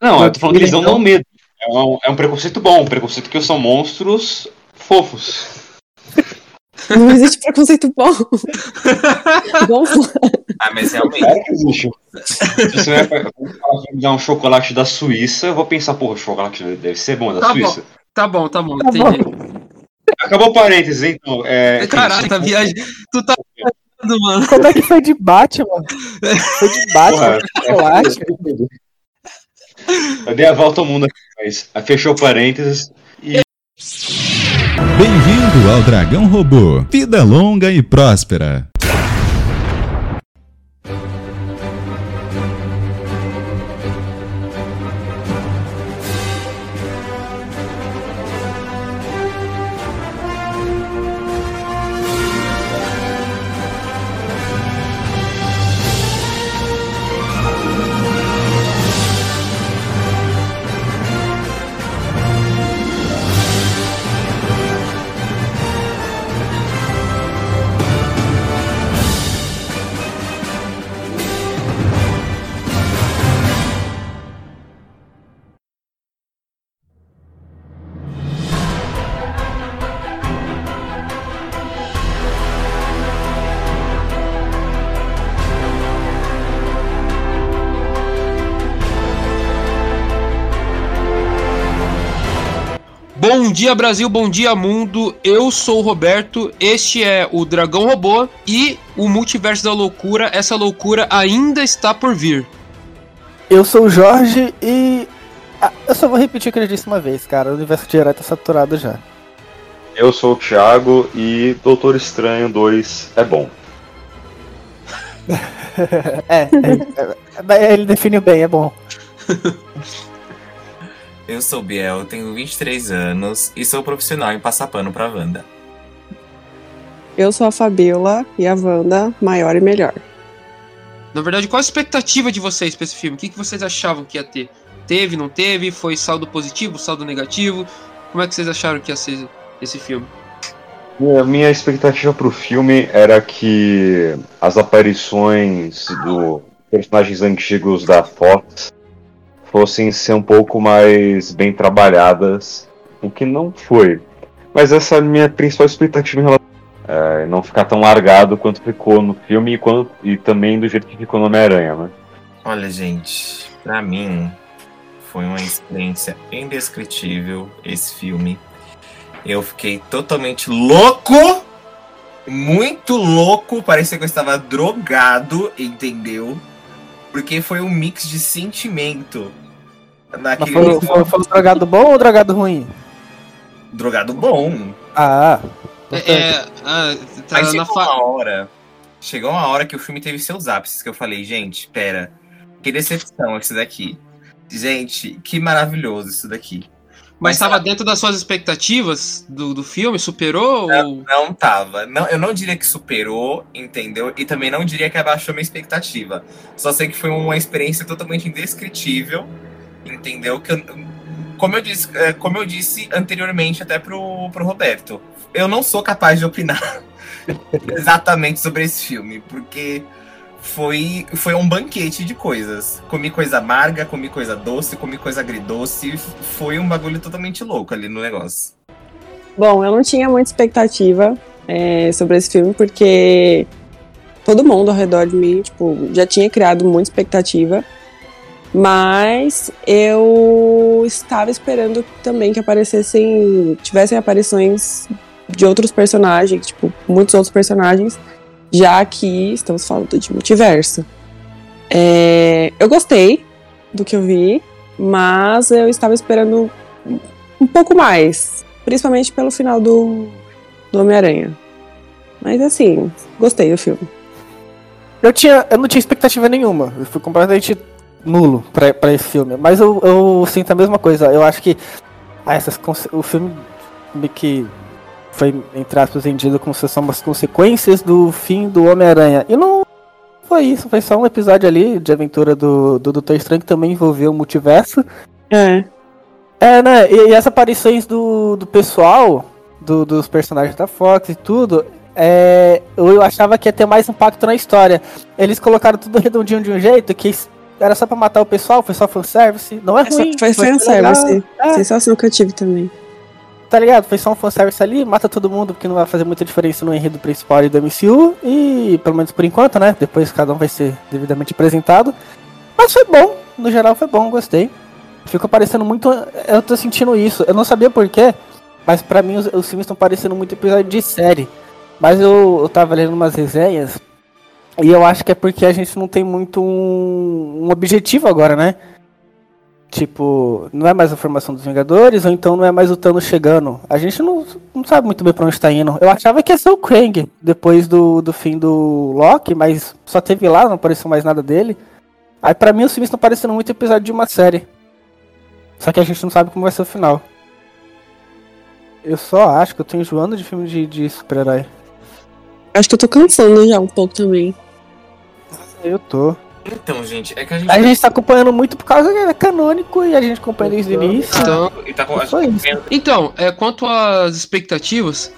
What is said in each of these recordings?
Não, eu tô falando que eles não dão medo. É um, é um preconceito bom, um preconceito que são monstros fofos. Não existe preconceito bom. Lá. Ah, mas realmente. Claro que existe. Se você vai me dar um chocolate da Suíça, eu vou pensar, porra, o chocolate deve ser bom da Tá Suíça. Tá bom, tá bom, Tá entendi. Acabou o parênteses, então. É, Caralho, tá viagem. Tu tá mano. Como é que foi de Batman? Foi de Batman, Porra, eu dei a volta ao mundo aqui, mas fechou parênteses. Bem-vindo ao Dragão Robô. Vida longa e próspera. Dia, Brasil, bom dia, mundo. Eu sou o Roberto, este é o Dragão Robô e o Multiverso da Loucura. Essa loucura ainda está por vir. Eu sou o Jorge e. Ah, eu só vou repetir o que eu disse uma vez, cara. O universo de herói tá saturado já. Eu sou o Thiago e Doutor Estranho 2 é bom. é, é, é, ele definiu bem, é bom. Eu sou o Biel, tenho 23 anos e sou profissional em passar pano pra Wanda. Eu sou a Fabiola e a Wanda, maior e melhor. Na verdade, qual a expectativa de vocês pra esse filme? O que, que vocês achavam que ia ter? Teve, não teve? Foi saldo positivo, saldo negativo? Como é que vocês acharam que ia ser esse filme? A minha expectativa pro filme era que as aparições dos personagens antigos da Fox fossem ser um pouco mais bem trabalhadas, o que não foi. Mas essa é a minha principal expectativa em relação a não ficar tão largado quanto ficou no filme e, quanto, e também do jeito que ficou no Homem-Aranha, né? Olha, gente, pra mim foi uma experiência indescritível esse filme. Eu fiquei totalmente louco, muito louco, parecia que eu estava drogado, entendeu? Porque foi um mix de sentimento. Mas Naquele foi, foi, foi um drogado bom ou um drogado ruim? drogado bom. Ah, É, é, ah, tá Aí chegou fa... uma hora. Chegou uma hora que o filme teve seus ápices, que eu falei, gente, pera. Que decepção esse daqui. Gente, que maravilhoso isso daqui. Mas estava dentro das suas expectativas do, do filme? Superou? ou... Não tava. Não, eu não diria que superou, entendeu? E também não diria que abaixou minha expectativa. Só sei que foi uma experiência totalmente indescritível, entendeu? Que eu- como, eu disse, é, como eu disse anteriormente até pro, pro Roberto, eu não sou capaz de opinar exatamente sobre esse filme, porque foi, foi um banquete de coisas. Comi coisa amarga, comi coisa doce, comi coisa agridoce. Foi um bagulho totalmente louco ali no negócio. Bom, eu não tinha muita expectativa é, sobre esse filme, porque todo mundo ao redor de mim, tipo, já tinha criado muita expectativa. Mas eu estava esperando também que aparecessem, tivessem aparições de outros personagens, tipo, muitos outros personagens, já que estamos falando de multiverso. É, eu gostei do que eu vi, mas eu estava esperando um pouco mais, principalmente pelo final do, do Homem-Aranha. Mas assim, gostei do filme. eu, tinha, eu não tinha expectativa nenhuma. Eu fui completamente nulo pra, pra esse filme. Mas eu, eu sinto a mesma coisa. Eu acho que ah, essas, o filme meio que foi, entre aspas, vendido como se são umas consequências do fim do Homem-Aranha. E não foi isso. Foi só um episódio ali de aventura do, do Doutor Estranho que também envolveu o multiverso. É. É, né? E, e as aparições do, do pessoal, do- dos personagens da Fox e tudo, é, eu achava que ia ter mais impacto na história. Eles colocaram tudo redondinho de um jeito que era só pra matar o pessoal, foi só fanservice. Não é Foi, ruim. foi legal. fanservice. É. Sensação que eu tive também. Tá ligado? Foi só um fanservice ali, mata todo mundo, porque não vai fazer muita diferença no enredo principal e do MCU. E, pelo menos por enquanto, né? Depois cada um vai ser devidamente apresentado. Mas foi bom, no geral foi bom, gostei. Ficou parecendo muito. Eu tô sentindo isso. Eu não sabia porquê, mas pra mim os, os filmes estão parecendo muito episódio de série. Mas eu, eu tava lendo umas resenhas. E eu acho que é porque a gente não tem muito um, um objetivo agora, né? Tipo, não é mais a formação dos Vingadores, ou então não é mais o Thanos chegando. A gente não, não sabe muito bem pra onde tá indo. Eu achava que ia ser o Krang depois do, do fim do Loki, mas só teve lá, não apareceu mais nada dele. Aí pra mim os filmes estão parecendo muito episódio de uma série. Só que a gente não sabe como vai ser o final. Eu só acho que eu tô enjoando de filme de, de super-herói. Acho que eu tô cansando já um pouco também. Eu tô. Então, gente, é que a gente. A gente tá acompanhando muito por causa que é canônico e a gente acompanha desde o início. Então, E tá com. Então, é, quanto às expectativas,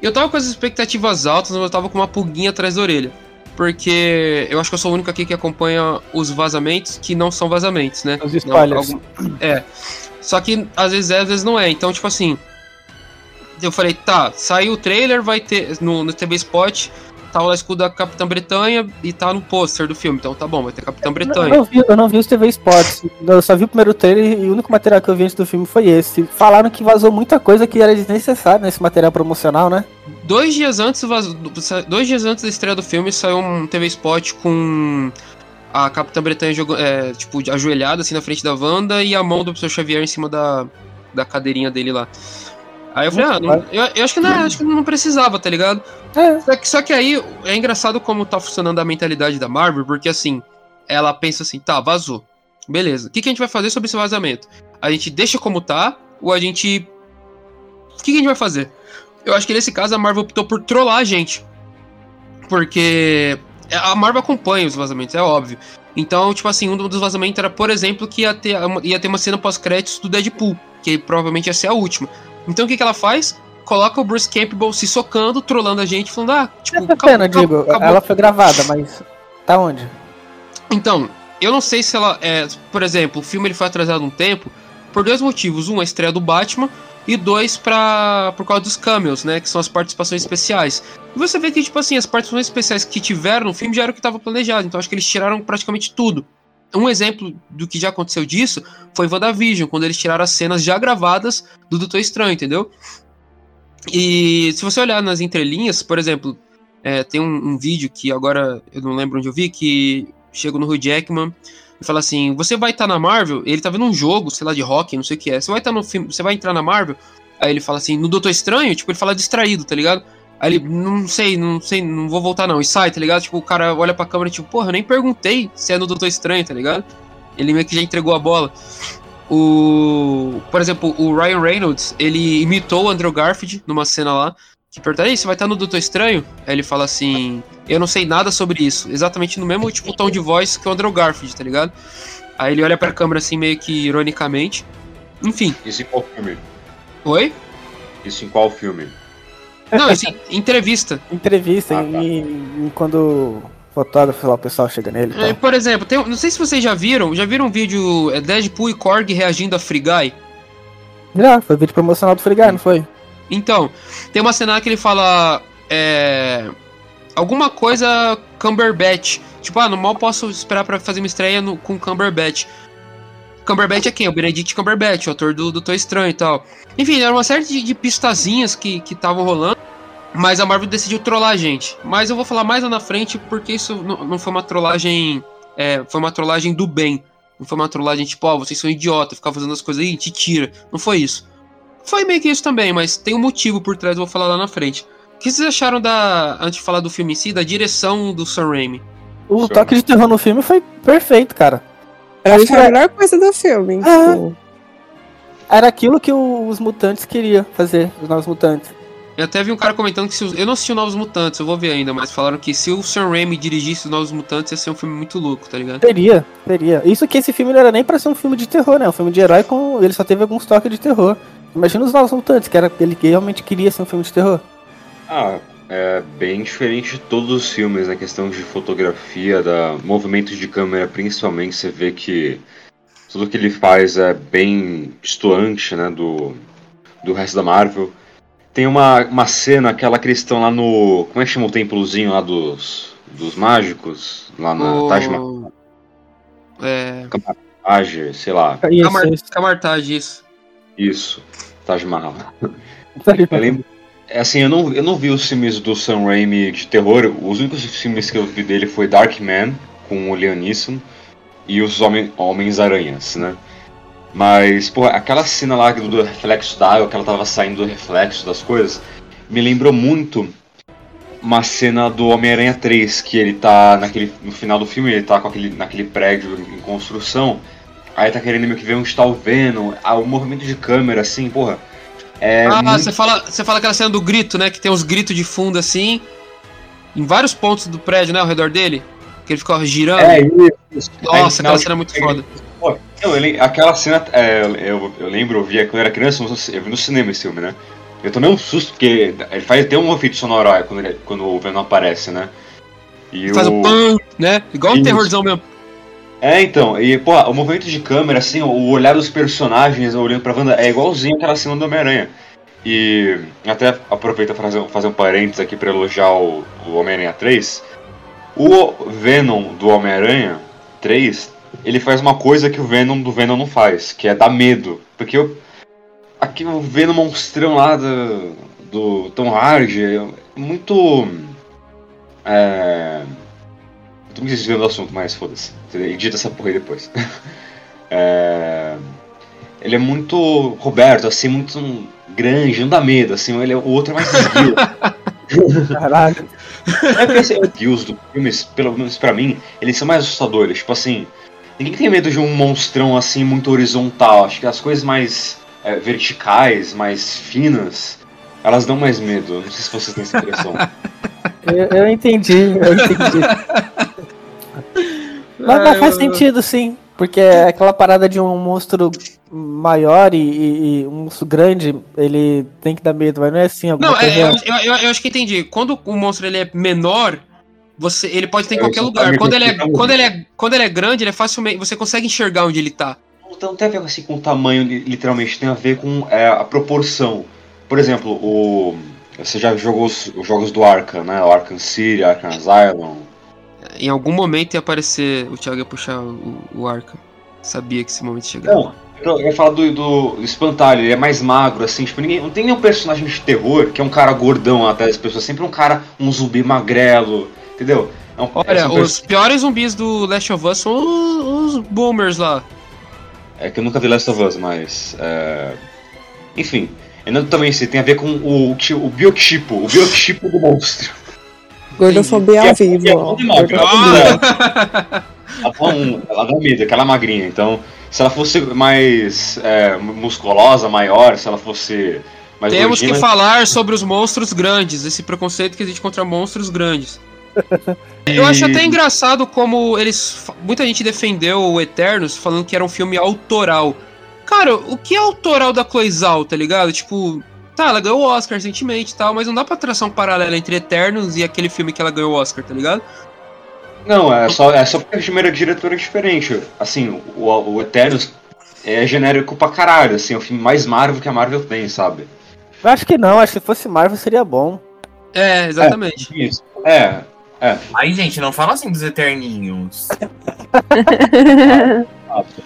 eu tava com as expectativas altas, mas eu tava com uma pulguinha atrás da orelha. Porque eu acho que eu sou o único aqui que acompanha os vazamentos que não são vazamentos, né? Os Não, spoilers. algum- É. Só que às vezes é, às vezes não é. Então, tipo assim. Eu falei, tá, saiu o trailer, vai ter. No, no TV Spot, tá o escudo da Capitã Bretanha e tá no pôster do filme. Então tá bom, vai ter Capitã Eu Bretanha. não, vi, eu não vi os TV Spots. Eu só vi o primeiro trailer e o único material que eu vi antes do filme foi esse. Falaram que vazou muita coisa que era desnecessária nesse material promocional, né? Dois dias antes vaz- dois dias antes da estreia do filme saiu um TV spot com a Capitã Bretanha é, tipo ajoelhada assim na frente da Wanda e a mão do professor Xavier em cima da, da cadeirinha dele lá. Aí eu falei, ah, não- eu, eu acho que não, acho que não precisava, tá ligado? É. Só que, só que aí é engraçado como tá funcionando a mentalidade da Marvel, porque assim, ela pensa assim, tá, vazou. Beleza. O que, que a gente vai fazer sobre esse vazamento? A gente deixa como tá, ou a gente. O que, que a gente vai fazer? Eu acho que nesse caso a Marvel optou por trollar a gente. Porque a Marvel acompanha os vazamentos, é óbvio. Então, tipo assim, um dos vazamentos era, por exemplo, que ia ter, uma- ia ter uma cena pós-créditos do Deadpool, que provavelmente ia ser a última. Então o que, que ela faz? Coloca o Bruce Campbell se socando, trollando a gente, falando, ah, tipo, Essa cena, digo, ela foi gravada, mas tá onde? Então, eu não sei se ela é. Por exemplo, o filme ele foi atrasado um tempo por dois motivos. Um, a estreia do Batman, e dois, pra, por causa dos cameos, né? Que são as participações especiais. E você vê que, tipo assim, as participações especiais que tiveram no filme já era o que estava planejado. Então acho que eles tiraram praticamente tudo. Um exemplo do que já aconteceu disso foi WandaVision, quando eles tiraram as cenas já gravadas do Doutor Estranho, entendeu? E se você olhar nas entrelinhas, por exemplo, é, tem um, um vídeo que agora eu não lembro onde eu vi, que chega no Hugh Jackman fala assim: Você vai estar na Marvel? Ele tá vendo um jogo, sei lá, de rock, não sei o que é. Você vai estar no filme, você vai entrar na Marvel? Aí ele fala assim: No Doutor Estranho? Tipo, ele fala distraído, tá ligado? Aí ele, não sei, não sei, não vou voltar não. E sai, tá ligado? Tipo, o cara olha pra câmera, tipo, porra, eu nem perguntei se é no Doutor Estranho, tá ligado? Ele meio que já entregou a bola. O. Por exemplo, o Ryan Reynolds, ele imitou o Andrew Garfield numa cena lá. Que pergunta, aí, você vai estar no Doutor Estranho? Aí ele fala assim, eu não sei nada sobre isso. Exatamente no mesmo tipo tom de voz que o Andrew Garfield, tá ligado? Aí ele olha pra câmera assim, meio que ironicamente. Enfim, Isso em qual filme? oi? Isso em qual filme? Não, assim, entrevista. Entrevista Ah, e, tá. e quando o fotógrafo lá, o pessoal chega nele e É, por exemplo, tem, não sei se vocês já viram, já viram um vídeo é, Deadpool e Korg reagindo a Free Guy? Já, foi vídeo promocional do Free Guy, não foi? Então, tem uma cena que ele fala. É, alguma coisa Cumberbatch. Tipo, ah, no mal posso esperar pra fazer uma estreia no- com Cumberbatch. Cumberbatch é quem? O Benedict Cumberbatch, o ator do Doutor Estranho e tal. Enfim, era uma série de, de pistazinhas que estavam rolando. Mas a Marvel decidiu trollar a gente. Mas eu vou falar mais lá na frente porque isso não, não foi uma trollagem. é, foi uma trollagem do bem. Não foi uma trollagem tipo, ó, vocês são idiota, ficar fazendo as coisas aí, te tira. Não foi isso. Foi meio que isso também, mas tem um motivo por trás, eu vou falar lá na frente. O que vocês acharam da. Antes de falar do filme em si, da direção do Sam Raimi? O Sim. toque de terror no filme foi perfeito, cara. Mim foi a melhor coisa do filme. Ah. tipo, Era aquilo que os mutantes queriam fazer, os novos mutantes. Eu até vi um cara comentando que se os- eu não assisti o Novos Mutantes, eu vou ver ainda, mas falaram que se o Sam Raimi dirigisse os Novos Mutantes ia ser um filme muito louco, tá ligado? Teria, teria. Isso que esse filme não era nem pra ser um filme de terror, né? Um filme de herói com. Ele só teve alguns toques de terror. Imagina os novos mutantes, que era ele que realmente queria ser um filme de terror. Ah, é bem diferente de todos os filmes na questão de fotografia, da movimento de câmera, principalmente. Você vê que tudo que ele faz é bem distoante, né, do, do resto da Marvel. Tem uma, uma cena, aquela que eles estão lá no. Como é que chama o templozinho lá dos, dos mágicos? Lá na O- Taj Mahal, É. Taj, sei lá. Camartage, isso. Isso, Taj Mahal. Eu lembro. É assim, eu não, eu não vi os filmes do Sam Raimi de terror. Os únicos filmes que eu vi dele foi Darkman, com o Liam Neeson, e os Homem- Homens-Aranhas, né? Mas, pô, aquela cena lá do reflexo da água, que ela tava saindo do reflexo das coisas, me lembrou muito uma cena do Homem-Aranha 3, que ele tá naquele, no final do filme, ele tá com aquele, naquele prédio em construção, aí tá querendo meio que ver está o Venom, ah, o movimento de câmera, assim, porra. É ah, muito você fala, você fala aquela cena do grito, né? Que tem uns gritos de fundo assim. Em vários pontos do prédio, né? Ao redor dele. Que ele fica girando. É, isso. Nossa, aquela cena é muito foda. Pô, não, lem- aquela cena, é, eu, eu lembro, eu via quando eu era criança, eu vi no cinema esse filme, né? Eu tomei um susto, porque ele faz ter um efeito sonoro quando, ele- quando o Venom aparece, né? E Faz o... um pan, né? Igual um Isso. terrorzão mesmo. É, então, e pô, o movimento de câmera, assim, o olhar dos personagens olhando pra Wanda é igualzinho aquela cena do Homem-Aranha. E até aproveita pra fazer, fazer um parênteses aqui pra elogiar o, o Homem-Aranha 3. O Venom do Homem-Aranha 3, ele faz uma coisa que o Venom do Venom não faz, que é dar medo. Porque o, aqui o Venom monstrão lá do, do Tom Hardy é muito. É. Tô me desviando do assunto, mas foda-se. Você Edita essa porra aí depois. É, Ele é muito Roberto, assim, muito grande, não dá medo, assim, ele é, o outro é mais esguio. Caralho. É porque assim, os do filme, pelo menos pra mim, eles são mais assustadores. Tipo assim, ninguém tem medo de um monstrão assim, muito horizontal. Acho que as coisas mais é, verticais, mais finas, elas dão mais medo. Não sei se vocês têm essa impressão. Eu, eu entendi, eu entendi. Mas, mas faz sentido, sim. Porque é aquela parada de um monstro maior e, e- e um monstro grande, ele tem que dar medo, mas não é assim. Não, é, coisa... eu, eu- eu acho que entendi. Quando o monstro ele é menor, você, ele pode ter em É, qualquer lugar. Quando ele, é, quando, ele é, quando ele é grande, ele é facilmente. Você consegue enxergar onde ele tá. Então não tem a ver assim, com o tamanho, li- literalmente, tem a ver com é, a proporção. Por exemplo, o. Você já jogou os, os jogos do Arkham, né? O Arkham City, Arkham Asylum. Em algum momento ia aparecer. O Thiago ia puxar o, o arca. Sabia que esse momento chegava. Não, eu ia falar do, do espantalho, ele é mais magro, assim, tipo, ninguém, não tem nenhum personagem de terror que é um cara gordão até as pessoas, sempre um cara, um zumbi magrelo, entendeu? É um, Olha, são os piores zumbis do Last of Us são os, os boomers lá. É que eu nunca vi Last of Us, mas. é, Enfim. Ainda também se tem a ver com o, o biotipo, o biotipo do monstro. Gordofobia é- ao vivo. e é ó. bom demais, ela, ela, dá um- ela dá medo, aquela magrinha. Então, se ela fosse mais é, musculosa, maior, se ela fosse mais Temos que gordinha, falar sobre os monstros grandes, esse preconceito que existe contra monstros grandes. Eu acho até engraçado como eles. Muita gente defendeu o Eternos falando que era um filme autoral. Cara, o que é autoral da Chloe Zhao, tá ligado? Tipo, tá, ela ganhou o Oscar recentemente e tal, mas não dá pra traçar um paralelo entre Eternos e aquele filme que ela ganhou o Oscar, tá ligado? Não, é só, é só porque a primeira diretora é diferente. Assim, o, o Eternos é genérico pra caralho, assim, é o filme mais Marvel que a Marvel tem, sabe? Eu acho que não, acho que se fosse Marvel seria bom. É, exatamente. Isso. É, Aí, gente, não fala assim dos Eterninhos.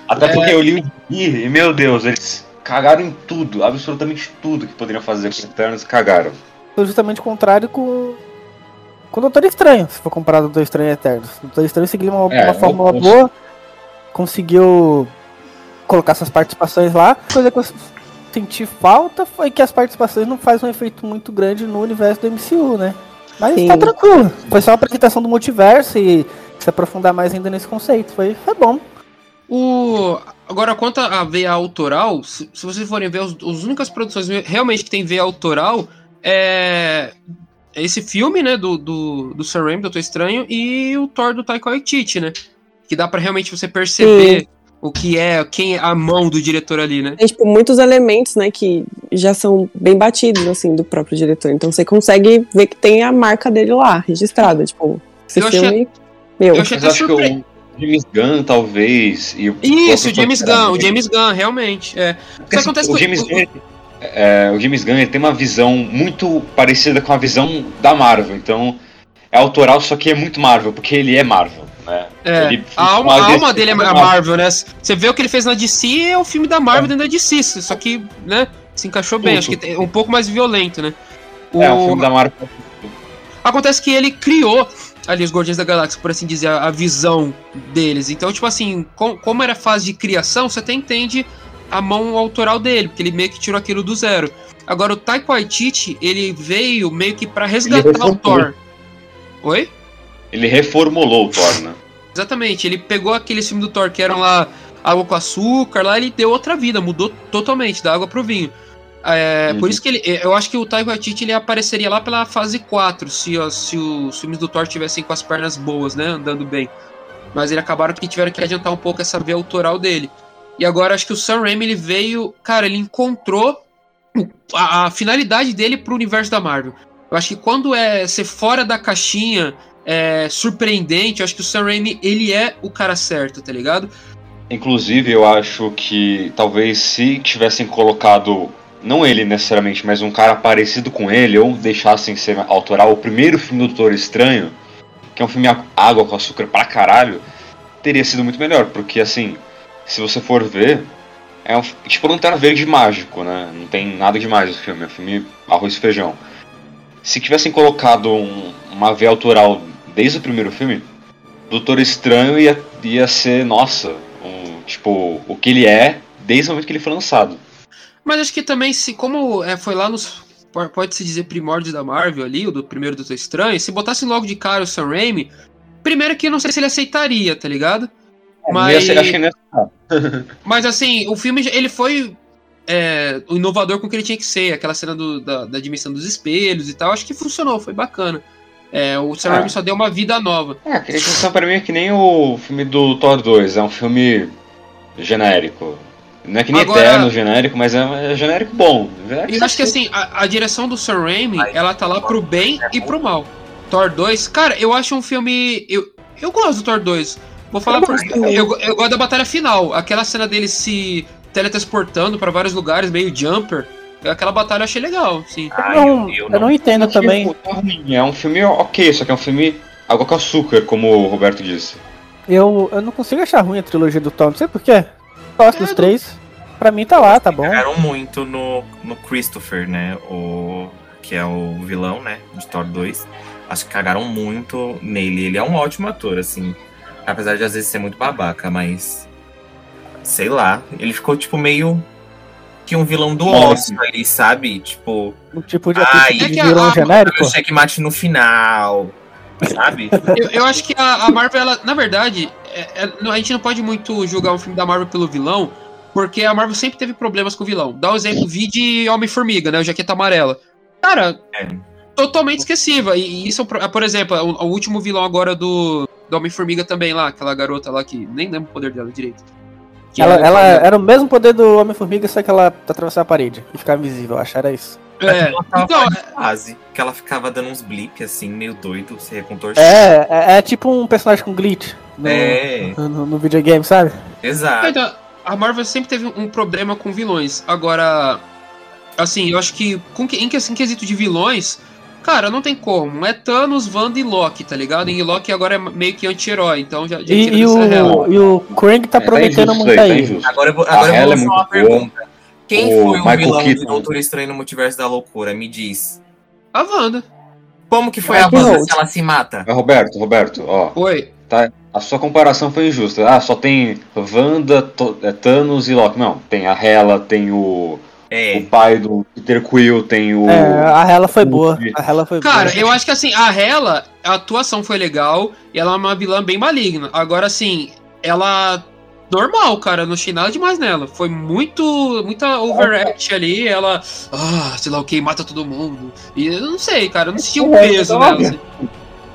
Até É. porque eu li o e, meu Deus, eles cagaram em tudo, absolutamente tudo que poderiam fazer com os Eternos, cagaram. Foi justamente o contrário com. Com o Doutor Estranho, se for comparado ao Doutor Estranho e Eternos. O Doutor Estranho seguiu uma, É, uma fórmula eu- boa, conseguiu colocar essas participações lá. A coisa que eu senti falta foi que as participações não fazem um efeito muito grande no universo do MCU, né? Mas Sim. tá tranquilo. Foi só uma apresentação do multiverso e se aprofundar mais ainda nesse conceito. Foi, foi bom. O... Agora, quanto a veia autoral, se, se vocês forem ver, os, as únicas produções realmente que tem veia autoral é, é esse filme, né, do, do, do Sam Raimi, Doutor Estranho, e o Thor do Taika Waititi, né? Que dá pra realmente você perceber o que é, quem é a mão do diretor ali, né? Tem, tipo, muitos elementos, né, que já são bem batidos, assim, do próprio diretor. Então você consegue ver que tem a marca dele lá, registrada. Tipo, esse Eu achei- filme. Meu, Eu achei até acho que surpre... o James Gunn, talvez. E o Isso, o James Gunn, o. James Gunn, realmente. É. Porque, Só acontece assim, o que James o- Gunn, é, o James Gunn ele tem uma visão muito parecida com a visão da Marvel. Então, é autoral, só que é muito Marvel, porque ele é Marvel, né? É, Ele a alma, a alma dele é a da Marvel, né? Você vê o que ele fez na DC é o filme da Marvel dentro da DC, só que, né, se encaixou bem. Tudo. Acho que é um pouco mais violento, né? O- É, um filme da Marvel. Acontece que ele criou ali os Guardiões da Galáxia, por assim dizer, a, a visão deles. Então, tipo assim, com- como era fase de criação, você até entende a mão autoral dele, porque ele meio que tirou aquilo do zero. Agora, o Taika Waititi, ele veio meio que pra resgatar o. Thor. Oi? Ele reformulou o Thor, né? Exatamente, ele pegou aqueles filmes do Thor que eram lá água com açúcar, lá ele deu outra vida, mudou totalmente da água pro vinho. É, Uhum. Por isso que ele, eu acho que o Taika Waititi ele apareceria lá pela fase 4, se, ó, se os filmes do Thor tivessem com as pernas boas, né, andando bem. Mas eles acabaram que tiveram que adiantar um pouco essa veia autoral dele. E agora acho que o Sam Raimi ele veio, cara, ele encontrou a, a finalidade dele pro universo da Marvel. Eu acho que quando é ser fora da caixinha, é, surpreendente, eu acho que o Sam Raimi ele é o cara certo, tá ligado? Inclusive, eu acho que talvez se tivessem colocado, não ele necessariamente, mas um cara parecido com ele, ou deixassem ser autoral o primeiro filme do Doutor Estranho, que é um filme água com açúcar pra caralho, teria sido muito melhor, porque assim, se você for ver, é um, tipo Verde mágico, né? Não tem nada demais o filme, é um filme arroz e feijão. Se tivessem colocado um- uma veia autoral desde o primeiro filme, Doutor Estranho ia, ia ser, nossa, um, tipo, o que ele é desde o momento que ele foi lançado. Mas acho que também, se como é, foi lá nos. po- Pode-se dizer primórdios da Marvel ali, o do primeiro Doutor Estranho, se botassem logo de cara o Sam Raimi, primeiro que eu não sei se ele aceitaria, tá ligado? Mas, Ia ser- acho que nessa- mas assim, o filme ele foi é, o inovador com o que ele tinha que ser, aquela cena do- da, da dimensão dos espelhos e tal, acho que funcionou, foi bacana. É, o Sam Ah. Raimi só deu uma vida nova. É, a questão pra mim é que nem o filme do Thor 2, é um filme genérico. Não é que nem Agora- eterno genérico, mas é, é genérico bom. E eu acho que assim, a, a direção do Sam Raimi, ela tá lá pro bem e pro mal. Thor 2, cara, eu acho um filme. Eu, eu gosto do Thor 2. Vou falar Eu por. Eu, eu gosto da batalha final. Aquela cena dele se teletransportando pra vários lugares, meio jumper. Aquela batalha eu achei legal, sim. Ai, não, eu- eu eu não entendo Tipo, também. tá ruim, É um filme ok, só que é um filme água com açúcar, como o Roberto disse. Eu, eu não consigo achar ruim a trilogia do Thor, não sei porquê. Gosto dos três. Pra mim tá lá, tá bom. Cagaram muito no, no Christopher, né? O, que é o vilão, né? De Thor 2. Acho que cagaram muito nele. Ele é um ótimo ator, assim. Apesar de às vezes ser muito babaca, mas. Sei lá. Ele ficou, tipo, meio. Que um vilão do ócio ali, sabe? Tipo, Um tipo de, Ai, tipo é de vilão a- genérico. o checkmate no final. Sabe? Eu, eu acho que a, a Marvel, ela, na verdade, é- é- a gente não pode muito julgar um filme da Marvel pelo vilão, porque a Marvel sempre teve problemas com o vilão. Dá um exemplo, vi de Homem-Formiga, né? O Jaqueta Amarela. Cara, É. totalmente esquecível. E, e isso, por exemplo, o, o último vilão agora do, do Homem-Formiga também lá, aquela garota lá que nem lembro o poder dela direito. Ela, é- ela era o mesmo poder do Homem-Formiga, só que ela atravessava a parede e ficava invisível, eu acho, era isso. É, então, quase. Que ela ficava dando uns blip assim, meio doido, se contorcendo. É, é, é tipo um personagem com glitch no, É, no, no videogame, sabe? exato. Então, a Marvel sempre teve um problema com vilões. Agora, assim, eu acho que com que- em, que- em quesito de vilões, cara, não tem como. É Thanos, Wanda e Loki, tá ligado? E Loki agora é meio que anti-herói, então já, já E, e o, e o Krang tá É, prometendo injusto muito isso aí. tá. Agora eu vou, A agora eu vou é lançar muito uma boa. pergunta. Quem O foi o Michael vilão de Keaton. Doutor Estranho no Multiverso da Loucura? Me diz. A Wanda. Como que foi Vai a Wanda se ela se mata? Mas, Roberto, Roberto, ó, Oi. a sua comparação foi injusta. Ah, só tem Wanda, To- é, Thanos e Loki. Não, tem a Hela, tem o, É, o pai do Peter Quill, tem o... É, a Hela foi boa. A Hela foi Cara, boa. eu acho que assim, a Hela, a atuação foi legal e ela é uma vilã bem maligna. Agora, assim, ela. Normal, cara, não achei nada demais nela. Foi muito. Muita overact ali. Ela. Ah, sei lá o que, mata todo mundo. E eu não sei, cara, eu não senti o É, peso é nela. óbvio. assim.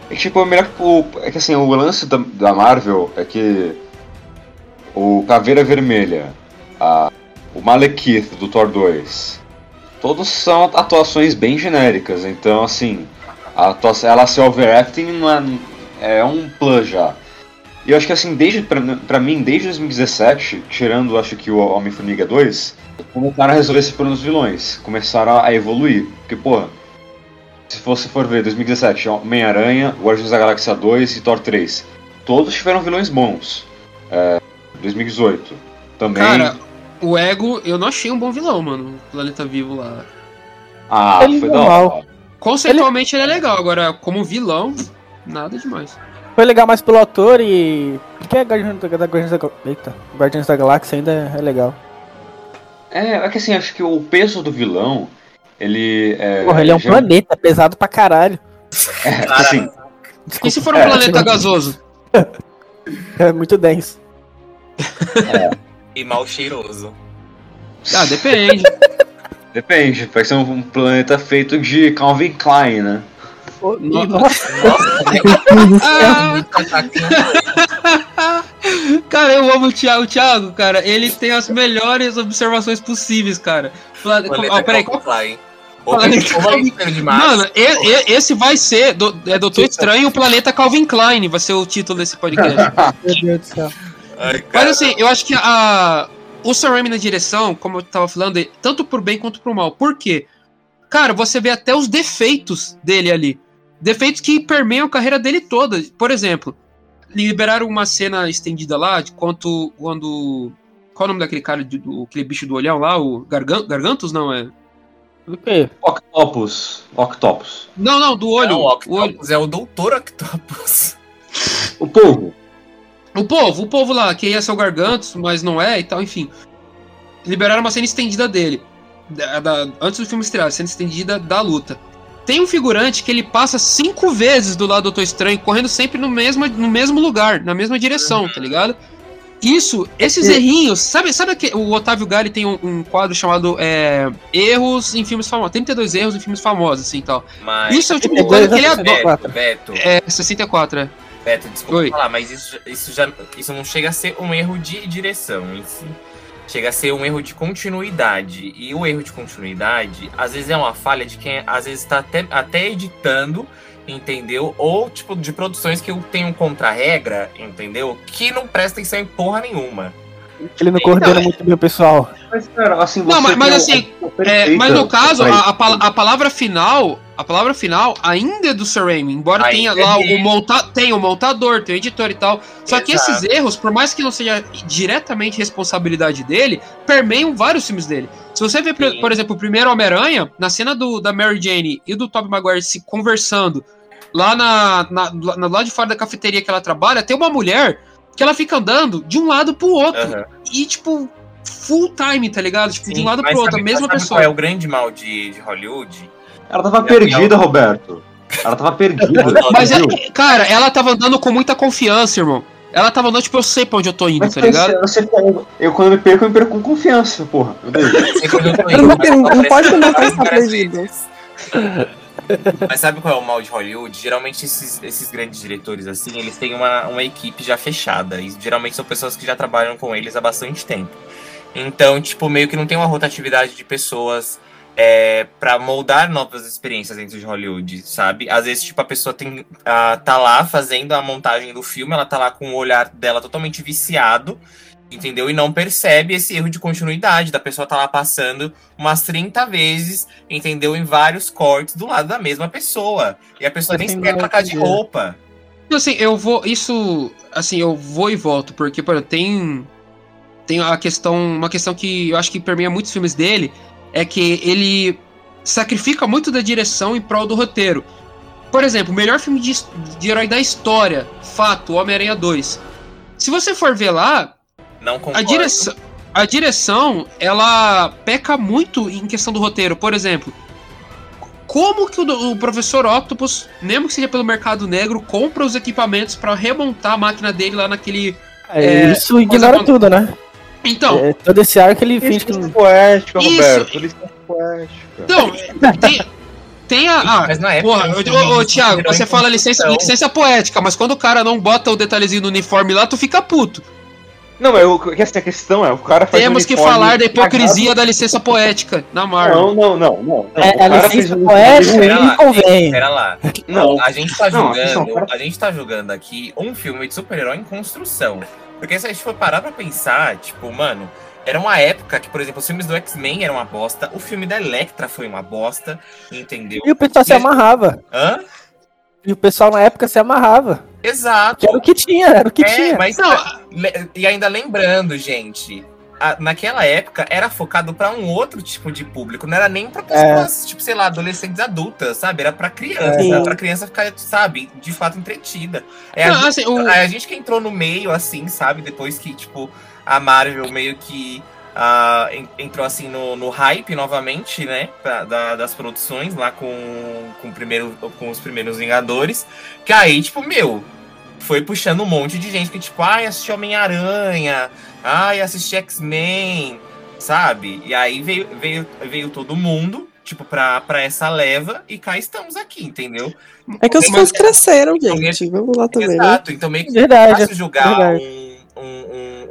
É que, tipo, é melhor que o. É que assim, o lance da, da Marvel é que. o Caveira Vermelha, a, o Malekith do Thor 2, todos são atuações bem genéricas, então assim, a atuação, ela ser overacting não é, é um plus já. E eu acho que assim, desde pra, pra mim, desde 2017, tirando acho que o Homem-Formiga 2, começaram a resolver esse problema dos vilões, começaram a evoluir. Porque, porra, se você for ver 2017, Homem-Aranha, Guardiões da Galáxia 2 e Thor 3, todos tiveram vilões bons. É, 2018 também. Cara, o Ego, eu não achei um bom vilão, mano. O Planeta Vivo lá. ah, ele foi é da normal. hora. Conceitualmente ele... é legal, agora como vilão, nada demais. Foi legal mais pelo ator e. Porque é Guardiões da, da, Guardiões da, Eita, Guardiões da Galáxia ainda é, é legal. É, é que assim, acho que o peso do vilão, ele é. Porra, ele é um já- planeta pesado pra caralho. É, assim, E se for um É, planeta gasoso? É muito denso. E mal cheiroso. Ah, depende. depende, pode ser um planeta feito de Calvin Klein, né? No- Nossa, cara, eu amo o Thiago. O Thiago, cara, ele tem as melhores observações possíveis, cara. Planeta Ó, peraí, Planeta. Mano, e- e- esse vai ser do, é Doutor Estranho, o planeta Calvin Klein, vai ser o título desse podcast. meu Deus do céu. Ai. Mas assim, eu acho que a, o Sam Raimi na direção, como eu tava falando, é tanto por bem quanto por mal. Por quê? Cara, você vê até os defeitos dele ali. Defeitos que permeiam a carreira dele toda. Por exemplo, liberaram uma cena estendida lá de quanto quando. Qual é o nome daquele cara, de- do, aquele bicho do olhão lá? O Gargan, Gargantos? Não, é? O quê? Octopus. Octopus. Não, não, do olho. Não, o o olho. Octopus é o Doutor Octopus. O povo. O povo, o povo lá, que ia ser o Gargantos, mas não é e tal, enfim. Liberaram uma cena estendida dele. da- da- antes do filme estrear, cena estendida da luta. Tem um figurante que ele passa cinco vezes do lado do Doutor Estranho, correndo sempre no mesmo, no mesmo lugar, na mesma direção, tá ligado? Isso, esses errinhos, sabe, sabe que o Otávio Gali tem um, um quadro chamado é, Erros em filmes famosos, 32 erros em filmes famosos, assim, tal. Mas. Isso é o tipo de 32 coisa que ele é adora. Beto, Beto, É, 64, é. Beto, desculpa Oi. falar, mas isso, isso, já, isso não chega a ser um erro de direção em si. Chega a ser um erro de continuidade. E o erro de continuidade, às vezes é uma falha de quem às vezes está até, até editando, entendeu? Ou tipo de produções que tenham contra-regra, entendeu? Que não presta atenção em porra nenhuma. Ele não coordena muito bem o pessoal. Mas, cara, assim, Não, você mas- mas assim, É, mas no caso, a, a palavra final, a palavra final ainda é do Sir Raimi, embora Ainda tenha é lá dele. o monta tem o montador, tem o editor e tal. Só que Exato. esses erros, por mais que não seja diretamente responsabilidade dele, permeiam vários filmes dele. Se você vê, por, Sim. por exemplo, o primeiro Homem-Aranha, na cena do, da Mary Jane e do Tobey Maguire se conversando lá na, na, lá- lá de fora da cafeteria que ela trabalha, tem uma mulher que ela fica andando de um lado pro outro. Aham. E, tipo, full time, tá ligado? Tipo, de Sim, um lado pro outro, a sabe- mesma sabe pessoa. É o grande mal de, de Hollywood? Ela tava perdida, Roberto. Ela tava perdida. Mas, é, cara, ela tava andando com muita confiança, irmão. Ela tava andando, tipo, eu sei pra onde eu tô indo, Mas tá ligado? você, você- eu quando me perco, eu me perco com confiança, porra. Meu Deus. Eu não, não pode demonstrar estar perdido. Mas sabe qual é o mal de Hollywood? Geralmente esses, esses grandes diretores, assim, eles têm uma, uma equipe já fechada. E geralmente são pessoas que já trabalham com eles há bastante tempo. Então, tipo, meio que não tem uma rotatividade de pessoas é, para moldar novas experiências dentro de Hollywood, sabe? Às vezes, tipo, a pessoa tem, ah, tá lá fazendo a montagem do filme, ela tá lá com o olhar dela totalmente viciado, entendeu? E não percebe esse erro de continuidade da pessoa tá lá passando umas 30 vezes, entendeu? Em vários cortes do lado da mesma pessoa. E a pessoa nem sequer trocar de roupa. Então, assim, eu vou. Isso. Assim, eu vou e volto, porque, por tem. Tem a questão. Uma questão que eu acho que permeia muitos filmes dele. É que ele sacrifica muito da direção em prol do roteiro. Por exemplo, o melhor filme de, de herói da história, fato, Homem-Aranha 2. Se você for ver lá, Não a direção, a direção, ela peca muito em questão do roteiro. Por exemplo, como que o, o professor Octopus, mesmo que seja pelo mercado negro, compra os equipamentos pra remontar a máquina dele lá naquele. É, É, isso ignora tudo, né? Então, É, todo esse arco ele finge que não. poética, Isso. Roberto. Licença poética. então tem, tem a. ah, Mas na época. Porra, ô, Thiago, você fala licença, licença poética, mas quando o cara não bota o detalhezinho no uniforme lá, tu fica puto. Não, que essa questão é, o cara faz Temos que falar da hipocrisia cagado. da licença poética na Marvel. Não, não, não, não. não. É, a licença um poética lá, convém. pera lá. Não, A gente tá Não, julgando, cara. a gente tá julgando aqui um filme de super-herói em construção. Porque se a gente for parar pra pensar, tipo, mano, era uma época que, por exemplo, os filmes do X-Men eram uma bosta, o filme da Electra foi uma bosta, entendeu? E o pessoal se amarrava. Hã? E o pessoal na época se amarrava. Exato. Que era o que tinha, era o que É, tinha. mas Não, e ainda lembrando, gente, a- naquela época era focado pra um outro tipo de público, não era nem pra pessoas, tipo, sei lá, adolescentes adultas, sabe? Era pra criança, era pra criança ficar, sabe, de fato entretida. É a, Não, gente, assim, o- a gente que entrou no meio, assim, sabe? Depois que, tipo, a Marvel meio que ah, en- entrou, assim, no, no hype novamente, né? pra- da- das produções lá com, com, o primeiro, com os primeiros Vingadores. Que aí, tipo, meu, foi puxando um monte de gente que, tipo, ai, assisti Homem-Aranha, ai, assisti X-Men, sabe? E aí veio, veio, veio todo mundo, tipo, pra, pra essa leva, e cá estamos aqui, entendeu? É que os Mas- fãs cresceram, gente. Vamos lá também, né? Exato, então meio que Verdade. fácil julgar verdade. um, um,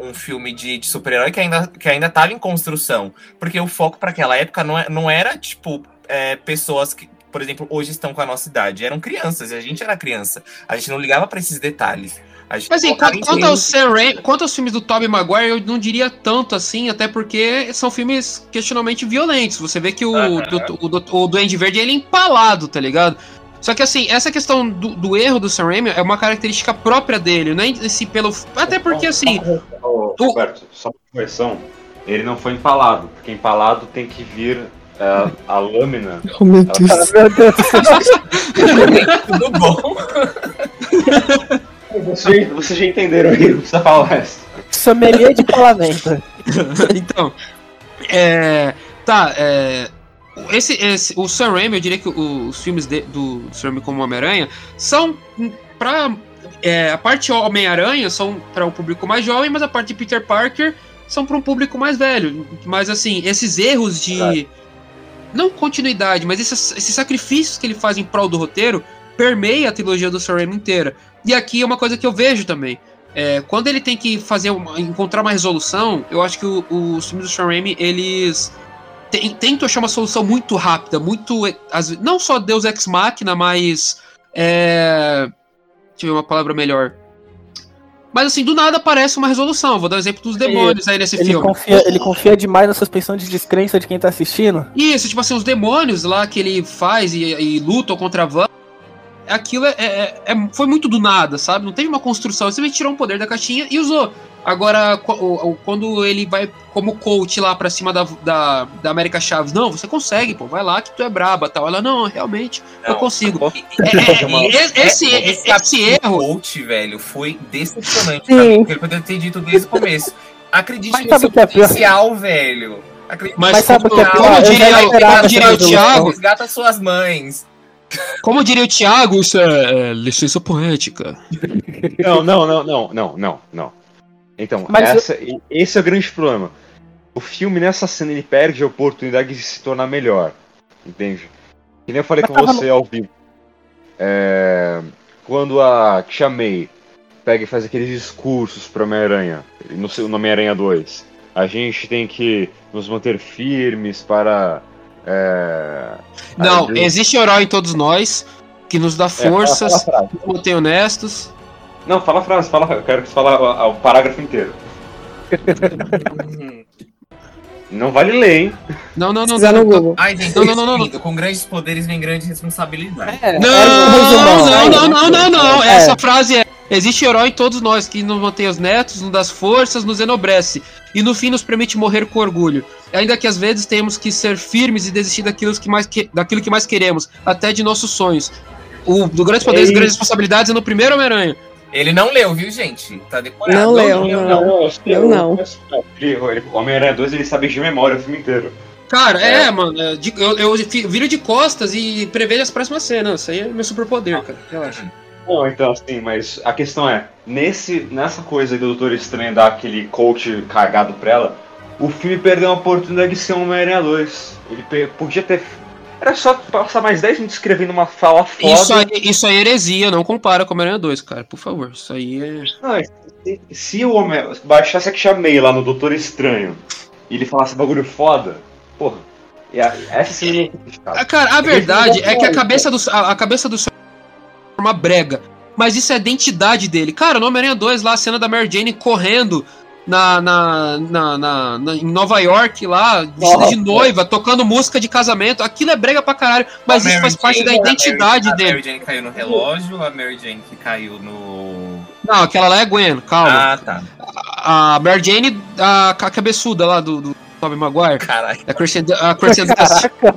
um, um filme de, de super-herói que ainda, que ainda tava em construção. Porque o foco para aquela época não, é- não era, tipo, é, pessoas que, por exemplo, hoje estão com a nossa idade. Eram crianças, e a gente era criança. A gente não ligava para esses detalhes. A gente Mas assim, quanto, em quanto, ao filmes- Sam Raimi, quanto aos filmes do Tobey Maguire, eu não diria tanto assim, até porque são filmes questionalmente violentos. Você vê que o, Aham. do, o, do- o Duende Verde ele é empalado, tá ligado? Só que assim, essa questão do, do erro do Sam Raimi é uma característica própria dele, não é assim pelo. Até porque assim. Ô, o- Roberto, só uma correção. Ele não foi empalado, porque empalado tem que vir é, a lâmina. Oh, meu Ela Deus. Céu. Tudo bom. Vocês, vocês já entenderam aí, não precisa falar o resto. Sommelier de parlamento. então. É. Tá, é. Esse, esse, o Sam Raimi, eu diria que o- os filmes de- do Sam Raimi como Homem-Aranha são pra. é, a parte Homem-Aranha são para o público mais jovem, mas a parte de Peter Parker são para um público mais velho. Mas assim, esses erros de. Verdade. Não continuidade, mas esses, esses sacrifícios que ele faz em prol do roteiro permeia a trilogia do Sam Raimi inteira. E aqui é uma coisa que eu vejo também. É, quando ele tem que fazer uma- encontrar uma resolução, eu acho que o- os filmes do Sam Raimi, eles tem- tentam achar uma solução muito rápida, muito. ve- não só Deus Ex Machina, mas. É, deixa eu ver uma palavra melhor. Mas assim, do nada aparece uma resolução. Vou dar o exemplo dos demônios aí nesse Ele filme. confia, ele confia demais na suspensão de descrença de quem tá assistindo. Isso, tipo assim, os demônios lá que ele faz e, e lutam contra a Van. Aquilo é, é- é- foi muito do nada, sabe? Não teve uma construção. Ele simplesmente tirou um poder da caixinha e usou. Agora, qu- o- o- quando ele vai como coach lá pra cima da, da, da América Chaves, não, você consegue, pô, vai lá que tu é braba tal. Ela, não, realmente, eu Não, consigo. E- É, é, Uma- e esse, esse, esse erro. coach, velho, foi decepcionante. Sim. pra mim, porque Ele poderia ter dito desde o começo. Acredite Mas no seu o que é pior? potencial, velho. Acredite Mas, Mas sabe o que é pior? como Eu esperava como diria o Resgata suas mães. Como diria o Thiago, isso é, é licença poética. Não, não, não, não, não, não, não. Então, Mas essa, esse é o grande problema. O filme, nessa cena, ele perde a oportunidade de se tornar melhor. Entende? Que nem eu falei Mas com você ao vivo. É, quando a Tia May pega e faz aqueles discursos pro Homem-Aranha, no seu- no Homem-Aranha 2, a gente tem que nos manter firmes para. É, Não, Deus. existe herói em todos nós que nos dá é, fala- forças, fala mantém honestos. Não, fala a frase, fala, eu quero que você fale o parágrafo inteiro. Não vale ler, hein? Não, não, não. Pesquisar não, não, Google. Ai, gente, Não, não, não, não, com grandes poderes vem grande responsabilidade. É, Não, um resumão. não, não, não, não, não. É. Essa frase é: existe herói em todos nós que nos mantém os netos, nos dá forças, nos enobrece e no fim nos permite morrer com orgulho. Ainda que às vezes temos que ser firmes e desistir daquilo que mais, que, daquilo que mais queremos, até de nossos sonhos. O do Grandes Poderes e Ei. Grandes Responsabilidades é no primeiro Homem-Aranha. Ele não leu, viu, gente? Tá decorado. Não leu, leu, não. eu não. Ele, ele, Homem-Aranha 2 ele sabe de memória o filme inteiro. Cara, é, É. mano, é, eu, eu viro de costas e prevejo as próximas cenas. Isso aí é meu superpoder, cara. Relaxa. Não, então assim, mas a questão é, nesse, nessa coisa do Doutor Estranho dar aquele coach cagado pra ela, o filme perdeu a oportunidade de ser um Homem-Aranha 2. Ele podia ter. Era só passar mais 10 minutos escrevendo uma fala foda. Isso aí, isso aí é heresia, não compara com Homem-Aranha 2, cara, por favor. Isso aí é. Não, se, se o homem baixasse a chamei lá no Doutor Estranho e ele falasse bagulho foda, porra. E a, essa seria Ah, Cara, a verdade é que a cabeça do a, a cabeça do é uma brega. Mas isso é a identidade dele. Cara, no Homem-Aranha 2, lá, a cena da Mary Jane correndo na, na, na, na- na- em Nova York, lá, vestida de noiva, tocando música de casamento. Aquilo é brega pra caralho. Mas A isso Mary faz parte Jane- da identidade a Mary, dele. A Mary Jane caiu no relógio, a Mary Jane que caiu no. Não, aquela lá é Gwen, calma. Ah, tá. A Mary Jane, a, a cabeçuda lá do, do Tobey Maguire. Caralho. A Christian, a Christian Dunst. Caraca.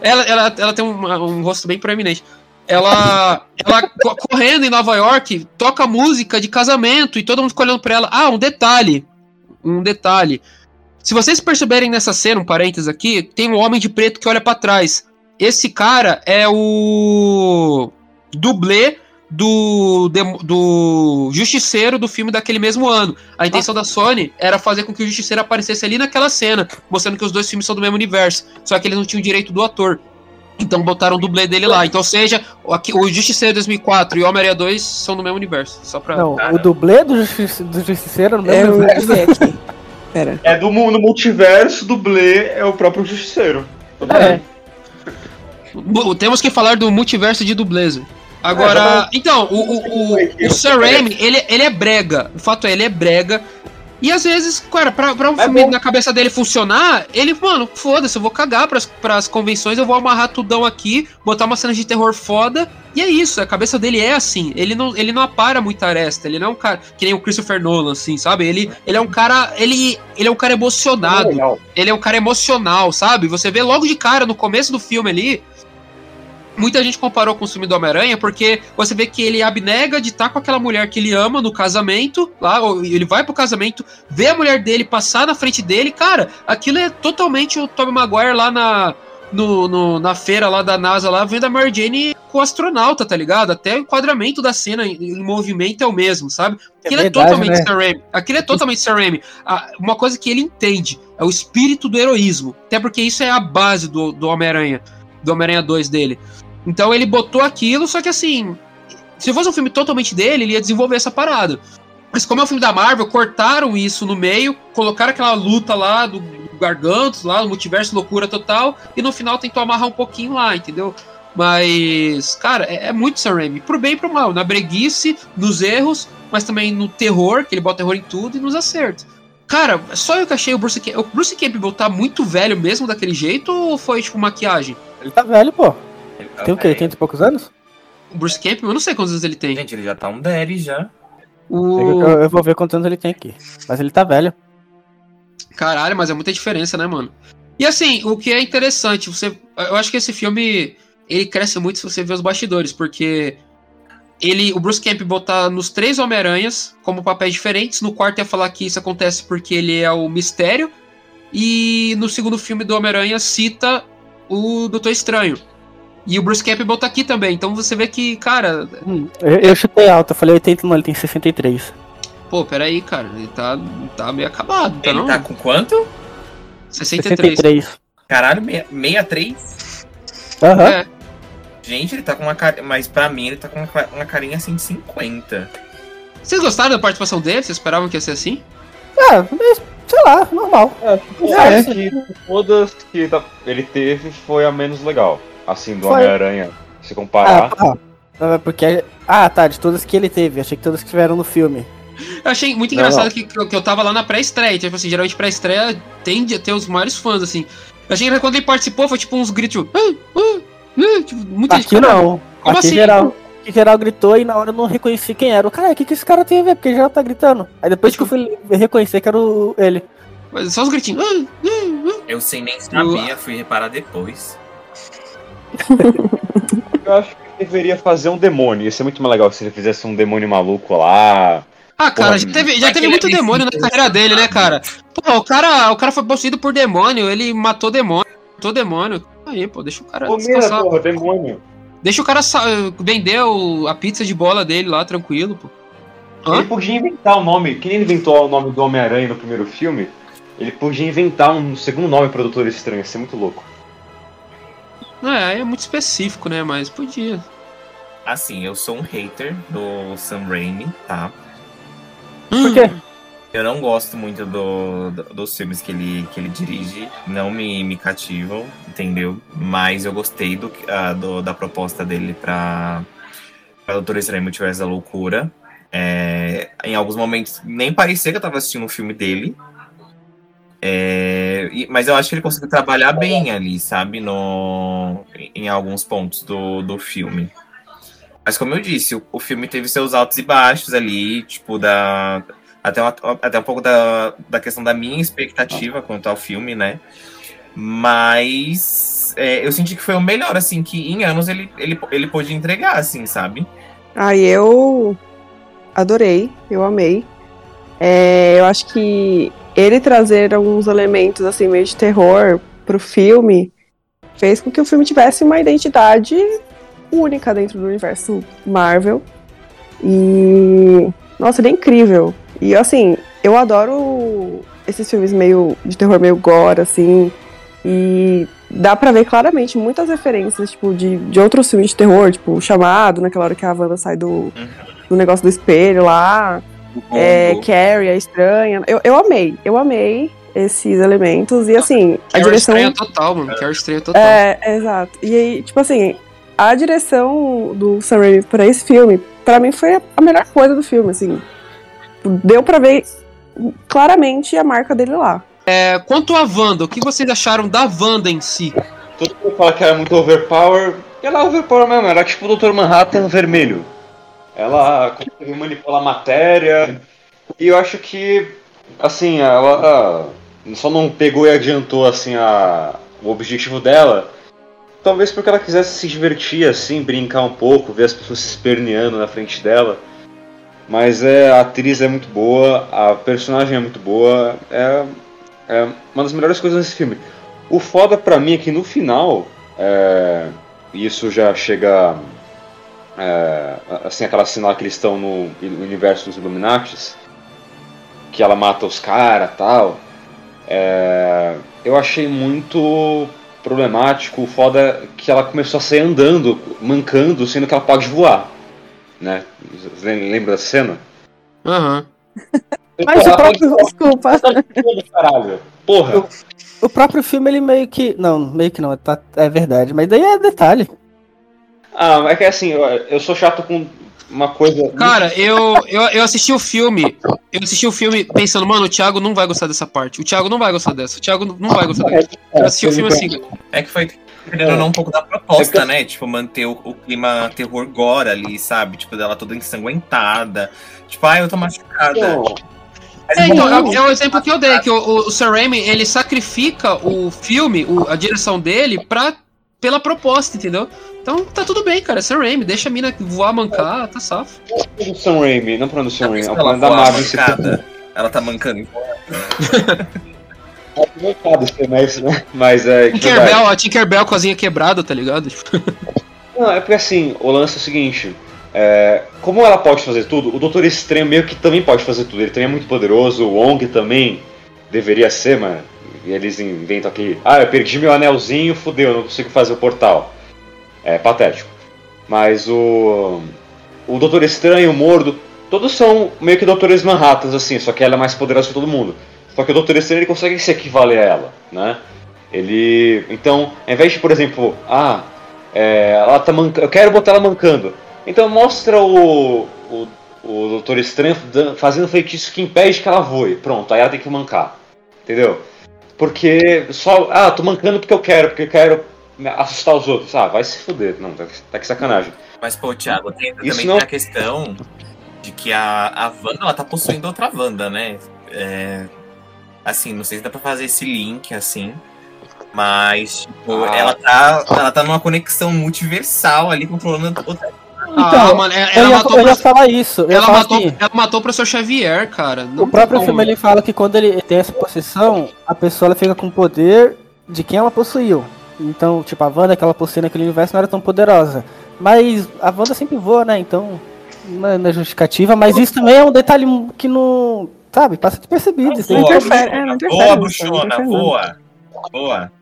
Ela, ela, ela tem um, um rosto bem proeminente. Ela, ela co- correndo em Nova York, toca música de casamento e todo mundo fica olhando pra ela. Ah, um detalhe. Um detalhe. Se vocês perceberem nessa cena, um parênteses aqui, tem um homem de preto que olha pra trás. Esse cara é o dublê do, do Justiceiro do filme daquele mesmo ano. A intenção da Sony era fazer com que o Justiceiro aparecesse ali naquela cena, mostrando que os dois filmes são do mesmo universo. Só que eles não tinham direito do ator. Então botaram o dublê dele lá. Então, seja, o Justiceiro 2004 e o Homem-Aranha 2 são do mesmo universo. Só pra. Não, Cara. o dublê do, justi do Justiceiro no É, mesmo eu vi aqui. Pera. É do mundo multiverso, dublê é o próprio Justiceiro. É. Temos que falar do multiverso de dublês. Agora, então, o, o, o, o Sam Raimi, ele, ele é brega. O fato é, ele é brega. E às vezes, cara, pra, pra um É filme bom. na cabeça dele funcionar, ele, mano, foda-se, eu vou cagar pras, pras convenções, eu vou amarrar tudão aqui, botar uma cena de terror foda, e é isso, a cabeça dele é assim. Ele não, ele não apara muita aresta, ele não é um cara que nem o Christopher Nolan, assim, sabe? Ele, ele é um cara. Ele, ele é um cara emocionado Legal. ele é um cara emocional, sabe? Você vê logo de cara, no começo do filme ali. Muita gente comparou com o filme do Homem-Aranha, porque você vê que ele abnega de estar com aquela mulher que ele ama no casamento, lá, ou ele vai pro casamento, vê a mulher dele passar na frente dele, cara, aquilo é totalmente o Tobey Maguire lá na, no, no- na feira lá da NASA, lá, vendo a Mary Jane com o astronauta, tá ligado? Até o enquadramento da cena em, em movimento é o mesmo, sabe? Aquilo é, verdade, totalmente né? Sam Raimi. Aquilo é totalmente Sam Raimi. Ah, uma coisa que ele entende é o espírito do heroísmo. Até porque isso é a base do, do Homem-Aranha, do Homem-Aranha 2 dele. Então ele botou aquilo, só que assim, se fosse um filme totalmente dele, ele ia desenvolver essa parada. Mas como é um filme da Marvel, cortaram isso no meio, colocaram aquela luta lá do, Gargantos, lá, no multiverso loucura total, e no final tentou amarrar um pouquinho lá, entendeu? Mas, cara, é, é muito Sam Raimi, pro bem e pro mal, na breguice, nos erros, mas também no terror, que ele bota terror em tudo, e nos acertos. Cara, só eu que achei o Bruce Campbell. O Bruce Campbell tá muito velho mesmo daquele jeito ou foi tipo maquiagem? Ele tá velho, pô. Tá Tem o quê? velho. 80 e poucos anos? O Bruce Campbell, eu não sei quantos anos ele tem. Gente, ele já tá um daddy já. O... Eu, eu vou ver quantos anos ele tem aqui. Mas ele tá velho. Caralho, mas é muita diferença, né, mano? E assim, o que é interessante, você, eu acho que esse filme ele cresce muito se você ver os bastidores, porque ele, o Bruce Campbell tá nos três Homem-Aranhas como papéis diferentes. No quarto ia falar que isso acontece porque ele é o mistério. E no segundo filme do Homem-Aranha cita o Doutor Estranho. E o Bruce Campbell tá aqui também. Então você vê que, cara, Hum, eu, eu chutei alto, eu falei 80, não, ele tem 63. pô, peraí, cara, ele tá, tá meio acabado, tá Ele não? tá com quanto? 63. 63. Caralho, meia- 63? Aham. É. Gente, ele tá com uma cara. Mas pra mim, ele tá com uma, ca- uma carinha assim de 50. Vocês gostaram da participação dele? Vocês esperavam que ia ser assim? Ah, mas, sei lá, normal. Eu É. acho que todas que ele teve foi a menos legal. Assim, do. Homem-Aranha. Se Ah, comparar. ah, ah, porque. Ah, tá, de todas que ele teve. Achei que todas que tiveram no filme. Eu achei muito Não, engraçado não. Que, que eu- que eu tava lá na pré-estreia. Tipo assim, geralmente pré-estreia tende a ter os maiores fãs, assim. Eu achei que quando ele participou foi tipo uns gritos. tipo, "Ah, ah, ah", tipo, muita gente. Aqui "Caralho, não. Como aqui assim? geral. Aqui geral gritou e na hora eu não reconheci quem era. O cara, o que, que esse cara tem a ver? Porque já tá gritando. Aí depois que eu fui reconhecer que era o, ele. Mas Só os gritinhos. "Ah, ah, ah". Eu sem nem sabia, fui reparar depois. Eu acho que deveria fazer um demônio. Ia ser muito mais legal se ele fizesse um demônio maluco lá. Ah, cara, Porra, já teve, já teve muito é demônio na carreira dele, né, cara? Pô, o cara, o cara foi possuído por demônio, ele matou demônio, matou demônio. Aí, pô, deixa o cara Pô, descansar. porra, demônio. Deixa o cara sa- vender a pizza de bola dele lá, tranquilo, pô. Hã? Ele podia inventar o nome, que nem inventou o nome do Homem-Aranha no primeiro filme. Ele podia inventar um segundo nome pro Doutor Estranho, ia ser muito louco. Não é, é muito específico, né? Mas podia. Assim, eu sou um hater do Sam Raimi, tá? Por quê? Eu não gosto muito do, do- dos filmes que ele, que ele dirige, não me, me cativam, entendeu? Mas eu gostei do, ah, do- da proposta dele pra, pra Doutor Estranho Multiverso da Loucura. É, em alguns momentos nem parecia que eu tava assistindo um filme dele. É, mas eu acho que ele conseguiu trabalhar bem ali, sabe? No, em alguns pontos do, do filme. Mas como eu disse, o, o filme teve seus altos e baixos ali, tipo, da. Até, uma- até um pouco da, da questão da minha expectativa quanto ao filme, né? Mas é, eu senti que foi o melhor, assim, que em anos ele, ele, ele pôde entregar, assim, sabe? Aí eu adorei, eu amei. É, eu acho que ele trazer alguns elementos assim meio de terror pro filme fez com que o filme tivesse uma identidade única dentro do universo Marvel. E nossa, ele é incrível. E assim, eu adoro esses filmes meio de terror meio gore assim, e dá pra ver claramente muitas referências, tipo, de, de outros filmes de terror, tipo, o chamado, naquela hora que a Wanda sai do, do negócio do espelho lá. É, Carrie, a estranha. Eu, eu amei, eu amei esses elementos. E assim, a Carrie direção. estranha total, mano. Carrie estranha total. É, exato. E aí, tipo assim, a direção do Sam Raimi pra esse filme, pra mim foi a melhor coisa do filme, assim. Deu pra ver claramente a marca dele lá. É, quanto à Wanda, o que vocês acharam da Wanda em si? Todo mundo fala que ela é muito overpower. Ela é overpower mesmo, ela é tipo o Dr. Manhattan vermelho. Ela consegue manipular a matéria. E eu acho que, assim, ela só não pegou e adiantou assim a, o objetivo dela. Talvez porque ela quisesse se divertir, assim, brincar um pouco, ver as pessoas se esperneando na frente dela. Mas é, a atriz é muito boa, a personagem é muito boa, é, é uma das melhores coisas desse filme. O foda pra mim é que no final, é, isso já chega. É, assim, aquela cena lá que eles estão no universo dos Illuminatis, que ela mata os caras tal. É, eu achei muito problemático. O foda é que ela começou a sair andando, mancando, sendo que ela pode voar. Né? Lembra dessa cena? Aham. Mas o próprio, Desculpa. Caralho. Porra. o próprio filme, ele meio que. Não, meio que não, tá- é verdade. Mas daí é detalhe. Ah, é que assim, eu, eu sou chato com uma coisa. Cara, eu, eu, eu assisti o filme. Eu assisti o filme pensando, mano, o Thiago não vai gostar dessa parte. O Thiago não vai gostar dessa. O Thiago não vai gostar dessa. Eu assisti o filme assim. É que foi não um pouco da proposta, né? Tipo, manter o, o clima terror gore ali, sabe? Tipo, dela toda ensanguentada. Tipo, ai, eu tô machucada. Mas É, então, é, é o exemplo que eu dei, que o, o, o Sam Raimi, ele sacrifica o filme, o- a direção dele, pra, pela proposta, entendeu? Então tá tudo bem, cara, é Sam Raimi, deixa a mina voar, mancar, tá safo. do Sam Raimi, não falando do Sam Raimi, é o plano da Marvel. se mancada. Ela tá mancando. Mercado, mas, né? mas é. Tinkerbell, a Tinkerbell com a asinha quebrada, tá ligado? Tipo, Não, é porque assim, o lance é o seguinte. é, como ela pode fazer tudo, o Doutor Estranho meio que também pode fazer tudo. Ele também é muito poderoso, o Wong também deveria ser, mano. E eles inventam aqui, ah, eu perdi meu anelzinho, fudeu, não consigo fazer o portal. É patético. Mas o. O Doutor Estranho, o Mordo, todos são meio que Doutores Manhattans, assim, só que ela é mais poderosa que todo mundo. Só que o Doutor Estranho ele consegue se equivaler a ela, né? Ele. Então, ao invés de, por exemplo, ah, é, ela tá manca... eu quero botar ela mancando. Então mostra o, o, o Doutor Estranho fazendo feitiço que impede que ela voe. Pronto, aí ela tem que mancar. Entendeu? Porque só. Ah, tô mancando porque eu quero, porque eu quero assustar os outros. Ah, vai se fuder. Não, tá, tá que sacanagem. Mas, pô, Thiago, tem, Isso também não- tem a questão de que a, a Wanda, ela tá possuindo outra Wanda, né? É, assim, não sei se dá pra fazer esse link, assim. Mas, tipo, Ah. ela, tá, ela tá numa conexão multiversal ali, controlando outra. Ah, mano, ela, eu, ela ia, matou eu ia pra, falar isso. Eu ela falar matou, que ela matou o professor Xavier, cara. Não o próprio como. filme ele fala que quando ele tem essa possessão, a pessoa ela fica com o poder de quem ela possuiu. Então, tipo, a Wanda que ela possuía naquele universo não era tão poderosa. Mas a Wanda sempre voa, né? Então, não é- não é justificativa. Mas isso também é um detalhe que não. Sabe, passa despercebido. Interfere, é, não interfere Boa, não bruxona, não. boa. Boa.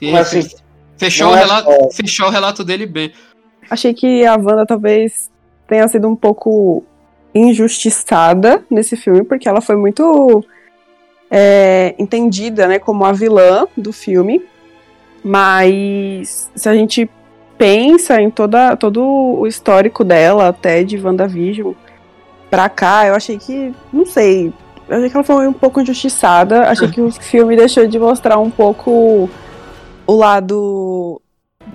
Mas, assim, fechou, não o é relato, fechou o relato dele bem. Achei que a Wanda talvez tenha sido um pouco injustiçada nesse filme, porque ela foi muito é, entendida né, como a vilã do filme. Mas se a gente pensa em toda, todo o histórico dela, até de WandaVision pra cá, eu achei que, não sei, eu achei que ela foi um pouco injustiçada. Achei que o filme deixou de mostrar um pouco o lado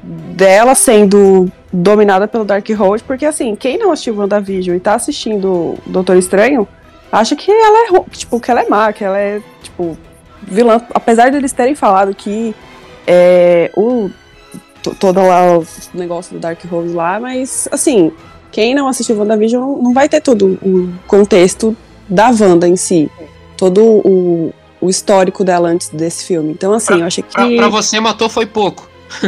dela sendo dominada pelo Darkhold, porque assim, quem não assistiu WandaVision e tá assistindo Doutor Estranho, acha que ela é, tipo, que ela é má, que ela é, tipo, vilã, apesar de eles terem falado que é, o to- todo lá o negócio do Darkhold lá, mas assim, quem não assistiu WandaVision não, não vai ter todo o contexto da Wanda em si, todo o, o histórico dela antes desse filme. Então assim, eu achei que Pra, pra você, matou foi pouco.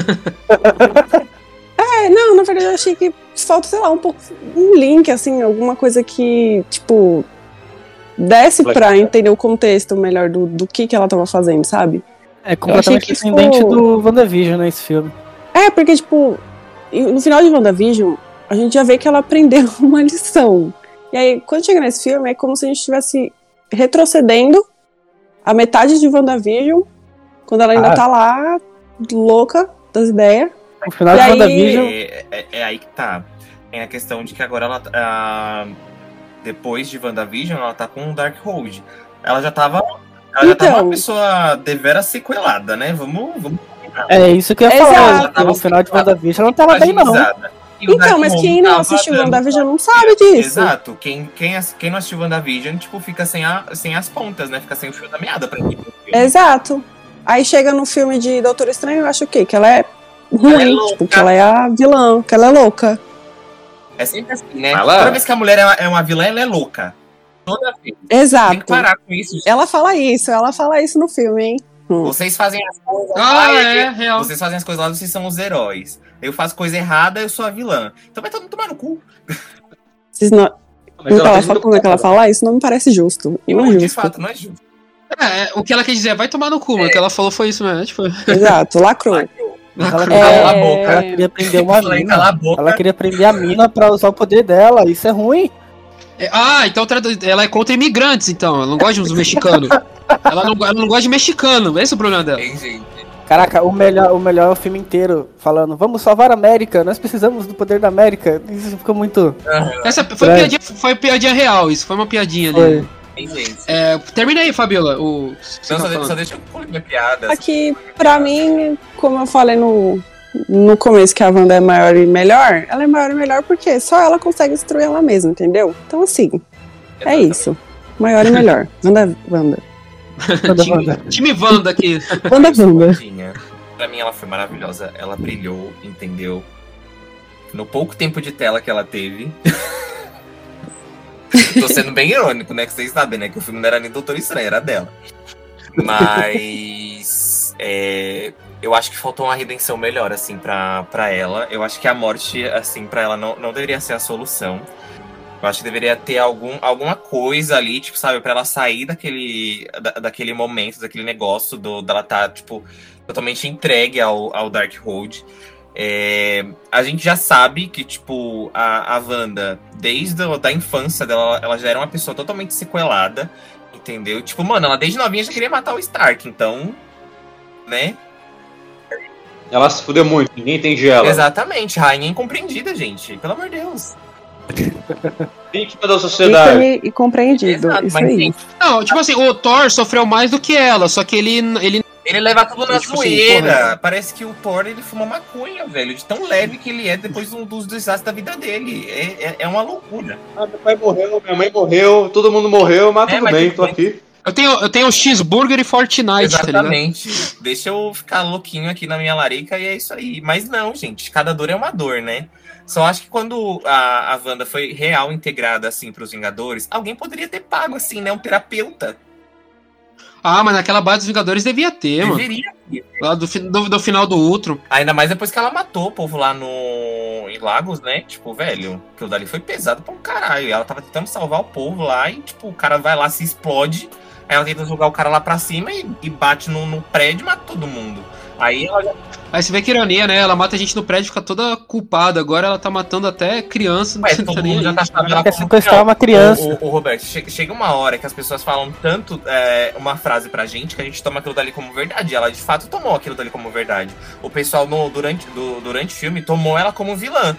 É, não, na verdade eu achei que falta, sei lá, um pouco, um link, assim, alguma coisa que, tipo, desse pra entender o contexto melhor do, do que que ela tava fazendo, sabe? É completamente que descendente ficou- do WandaVision, né, esse filme. É, porque, tipo, no final de WandaVision, a gente já vê que ela aprendeu uma lição. E aí, quando chega nesse filme, é como se a gente estivesse retrocedendo a metade de WandaVision, quando ela ainda Ah. tá lá, louca das ideias. No final E de aí- WandaVision, É, é- é aí que tá. Tem a questão de que agora ela. ah, depois de WandaVision, ela tá com o Darkhold. Ela já tava. Ela já tava Então. uma pessoa devera sequelada, né? Vamos. vamos é isso que eu ia Exato. falar. No final de WandaVision, ela não tava bem, não. o Então, mas quem não assistiu dando- WandaVision não sabe disso. Exato. Quem, quem, quem não assistiu WandaVision, tipo, fica sem, a, sem as pontas, né? Fica sem o fio da meada pra mim. Exato. Aí chega no filme de Doutor Estranho, eu acho o quê? Que ela é ruim, Ela é tipo, que ela é a vilã, que ela é louca. É sempre assim, né? Ela- Toda vez que a mulher é uma, é uma vilã, ela é louca. Toda vez. Tem que Exato. parar com isso. gente. Ela fala isso, ela fala isso no filme, hein? Hum. Vocês fazem as coisas. Ah, lá, é, real. Vocês fazem as coisas lá, vocês são os heróis. Eu faço coisa errada, eu sou a vilã. Então vai todo mundo tomar no cu. Vocês não, Mas então, ela fala, como é que ela fala isso? Não me parece justo. E não é de justo. fato, não é justo. É, é, o que ela quer dizer é vai tomar no cu, mas o que ela falou foi isso mesmo. Tipo, Exato, lacrou. Ela Cala queria, a boca. ela queria prender uma Falei, cala a mina. boca. Ela queria prender a mina pra usar o poder dela. Isso é ruim. é, ah, então ela é contra imigrantes, então. Ela não gosta de uns mexicanos. ela, não, ela não gosta de mexicano, esse é o problema dela. Caraca, o melhor, o melhor é o filme inteiro falando: vamos salvar a América, nós precisamos do poder da América. Isso ficou muito. Essa foi piadinha, foi piadinha real, isso foi uma piadinha ali. Foi. É, termina aí, Fabiola. O, Não, tá só, de- falando. só deixa eu concluir minha piada. Aqui, pra mim, como eu falei no, no começo que a Wanda é maior e melhor, ela é maior e melhor porque só ela consegue destruir ela mesma, entendeu? Então, assim, é isso. Maior e melhor. Wanda, Wanda. Wanda, time, Wanda. time Wanda aqui. Wanda, Wanda. Pra mim, ela foi maravilhosa. Ela brilhou, entendeu? No pouco tempo de tela que ela teve. Tô sendo bem irônico, né? Que vocês sabem, né? Que o filme não era nem Doutor Estranho, era dela. Mas. é, eu acho que faltou uma redenção melhor, assim, pra, pra ela. Eu acho que a morte, assim, pra ela não, não deveria ser a solução. Eu acho que deveria ter algum, alguma coisa ali, tipo, sabe, pra ela sair daquele, da, daquele momento, daquele negócio do, dela tá, tipo, totalmente entregue ao, ao Darkhold. É, a gente já sabe que, tipo, a, a Wanda, desde a da infância dela, ela já era uma pessoa totalmente sequelada, entendeu? Tipo, mano, ela desde novinha já queria matar o Stark, então, né? Ela se fudeu muito, ninguém entende ela. Exatamente, rainha incompreendida, gente. Pelo amor de Deus. Vítima da sociedade. Ícone e compreendido. Exato, isso mas, aí. Não, tipo assim, o Thor sofreu mais do que ela, só que ele, ele Ele leva tudo na Tipo assim, zoeira. porra. Parece que o Thor ele fuma maconha, velho. De tão leve que ele é depois do- dos desastres da vida dele. É, é, é uma loucura. Ah, meu pai morreu, minha mãe morreu, todo mundo morreu, mas É, tudo mas bem, tô bem. aqui. Eu tenho, eu tenho cheeseburger e Fortnite, tá? Exatamente. Deixa eu ficar louquinho aqui na minha larica e é isso aí. Mas não, gente. Cada dor é uma dor, né? Só acho que quando a, a Wanda foi real integrada, assim, pros Vingadores, alguém poderia ter pago, assim, né? Um terapeuta. Ah, mas naquela base dos Vingadores devia ter, mano. Deveria. ter. Lá do, do, do final do Ultron. Ainda mais depois que ela matou o povo lá no em Lagos, né? Tipo, velho, aquilo dali foi pesado pra um caralho. E ela tava tentando salvar o povo lá e, tipo, o cara vai lá, se explode. Aí ela tenta jogar o cara lá pra cima e, e bate no, no prédio e mata todo mundo. Aí ela já Aí você vê que ironia, né? Ela mata a gente no prédio, fica toda culpada. Agora ela tá matando até criança. Mas não todo tá mundo já tá sabendo Ela quer sequestrar Não, uma criança. O, o- o Roberto, che- chega uma hora que as pessoas falam tanto é, uma frase pra gente que a gente toma aquilo dali como verdade. Ela de fato tomou aquilo dali como verdade. O pessoal no, durante, do, durante o filme tomou ela como vilã.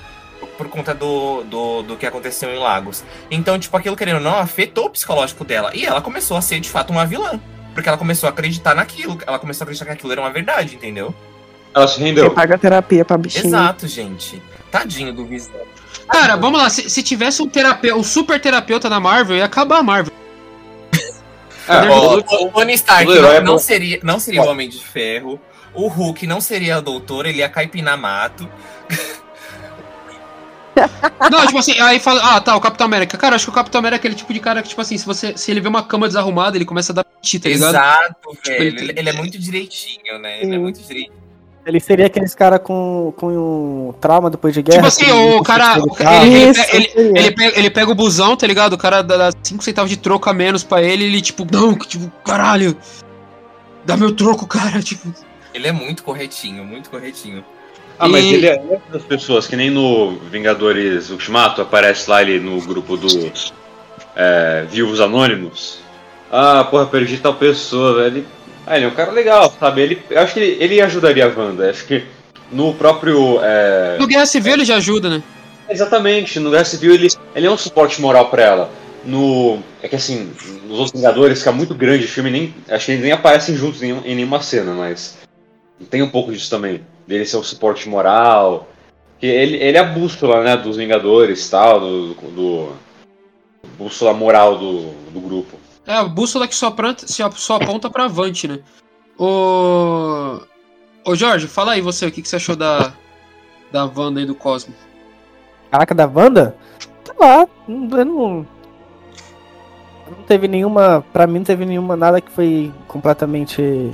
Por conta do, do, do que aconteceu em Lagos. Então, tipo, aquilo querendo ou não, afetou o psicológico dela. E ela começou a ser, de fato, uma vilã. Porque ela começou a acreditar naquilo. Ela começou a acreditar que aquilo era uma verdade, entendeu? Ela se Você rendeu. paga terapia pra bichinho. Exato, gente. Tadinho do Visão. Cara, vamos lá. Se, se tivesse um terapeuta, um super terapeuta na Marvel, ia acabar a Marvel. É, Ó, todo- o Tony Stark todo herói é não, não seria, não seria o Homem de Ferro. O Hulk não seria o doutor, ele ia caipinar mato. Não, tipo assim, aí fala, ah, tá, o Capitão América. Cara, acho que o Capitão América é aquele tipo de cara que, tipo assim, se você se ele vê uma cama desarrumada, ele começa a dar piti, tá ligado? Exato, velho. ele- Ele, ele é muito direitinho, né? Ele é Sim. muito direitinho. Ele seria aqueles cara com, com um trauma depois de guerra. Tipo assim, o cara- ele- ele-. Ele pega, ele pega o busão, tá ligado? O cara dá 5 centavos de troco a menos pra ele, ele, tipo, não, que tipo, caralho, dá meu troco, cara, tipo. Ele é muito corretinho, muito corretinho. Ah, mas E- ele é uma das pessoas que nem no Vingadores Ultimato aparece lá ele no grupo dos é, Vivos Anônimos. Ah, porra, perdi tal pessoa, velho. Ele- Ah, ele é um cara legal, sabe? Ele, eu acho que ele, ele ajudaria a Wanda. Acho que no próprio. é, No Guerra Civil ele já ajuda, né? Exatamente, no Guerra Civil ele, ele é um suporte moral pra ela. No. É que assim, nos outros Vingadores fica muito grande o filme, nem, acho que eles nem aparecem juntos em, em nenhuma cena, mas tem um pouco disso também. Dele ser um suporte moral. Que ele, ele é a bússola, né, dos Vingadores e tal, do, do. Bússola moral do, do grupo. É, a bússola que só, pranta, só, só aponta pra avante, né? Ô. Ô Jorge, fala aí você, o que, que você achou da. Da Wanda e do Cosmo? Caraca, da Wanda? Sei lá, não, eu não. Não teve nenhuma. Pra mim, não teve nenhuma. Nada que foi completamente.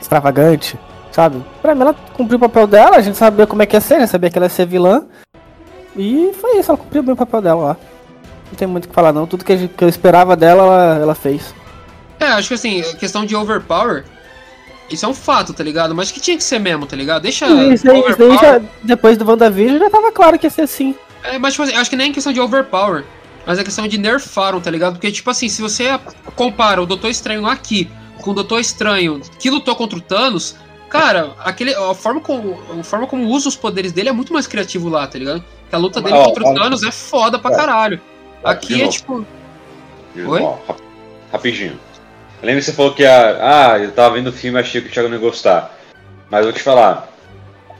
extravagante, sabe? Pra mim, ela cumpriu o papel dela, a gente sabia como é que ia ser, né? Sabia que ela ia ser vilã. E foi isso, ela cumpriu bem o papel dela lá. Não tem muito o que falar, não. Tudo que, eu esperava dela, ela, ela fez. É, acho que assim, a questão de overpower. Isso é um fato, tá ligado? Mas que tinha que ser mesmo, tá ligado? Deixa. isso aí, isso aí overpower- já, depois do WandaVision já tava claro que ia ser assim. É, mas tipo assim, acho que nem é questão de overpower, mas é questão de nerfaram, tá ligado? Porque, tipo assim, se você compara o Doutor Estranho aqui com o Doutor Estranho que lutou contra o Thanos, cara, aquele, a, forma como, a forma como usa os poderes dele é muito mais criativo lá, tá ligado? Que a luta dele Ó, contra o Thanos é foda pra caralho. Aqui é tipo. Oi? rapidinho. Lembra que você falou que a, ah, eu tava vendo o filme e achei que o Thiago não ia gostar. Mas eu vou te falar.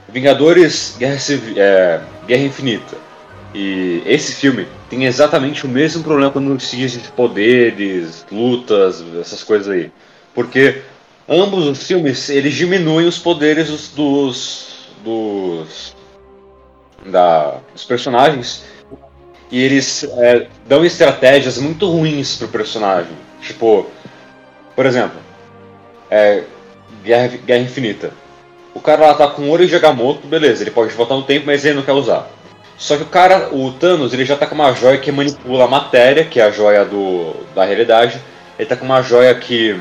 Vingadores Guerra, Civi- é, Guerra Infinita. E esse filme tem exatamente o mesmo problema quando se diz de poderes, lutas, essas coisas aí. Porque ambos os filmes, eles diminuem os poderes dos, dos, dos, da, dos personagens e eles é, dão estratégias muito ruins pro personagem. Tipo, por exemplo, é, Guerra, Guerra Infinita. O cara lá tá com ouro de Agamotto, beleza, ele pode voltar no tempo, mas ele não quer usar. Só que o cara, o Thanos, ele já tá com uma joia que manipula a matéria, que é a joia do, da realidade. Ele tá com uma joia que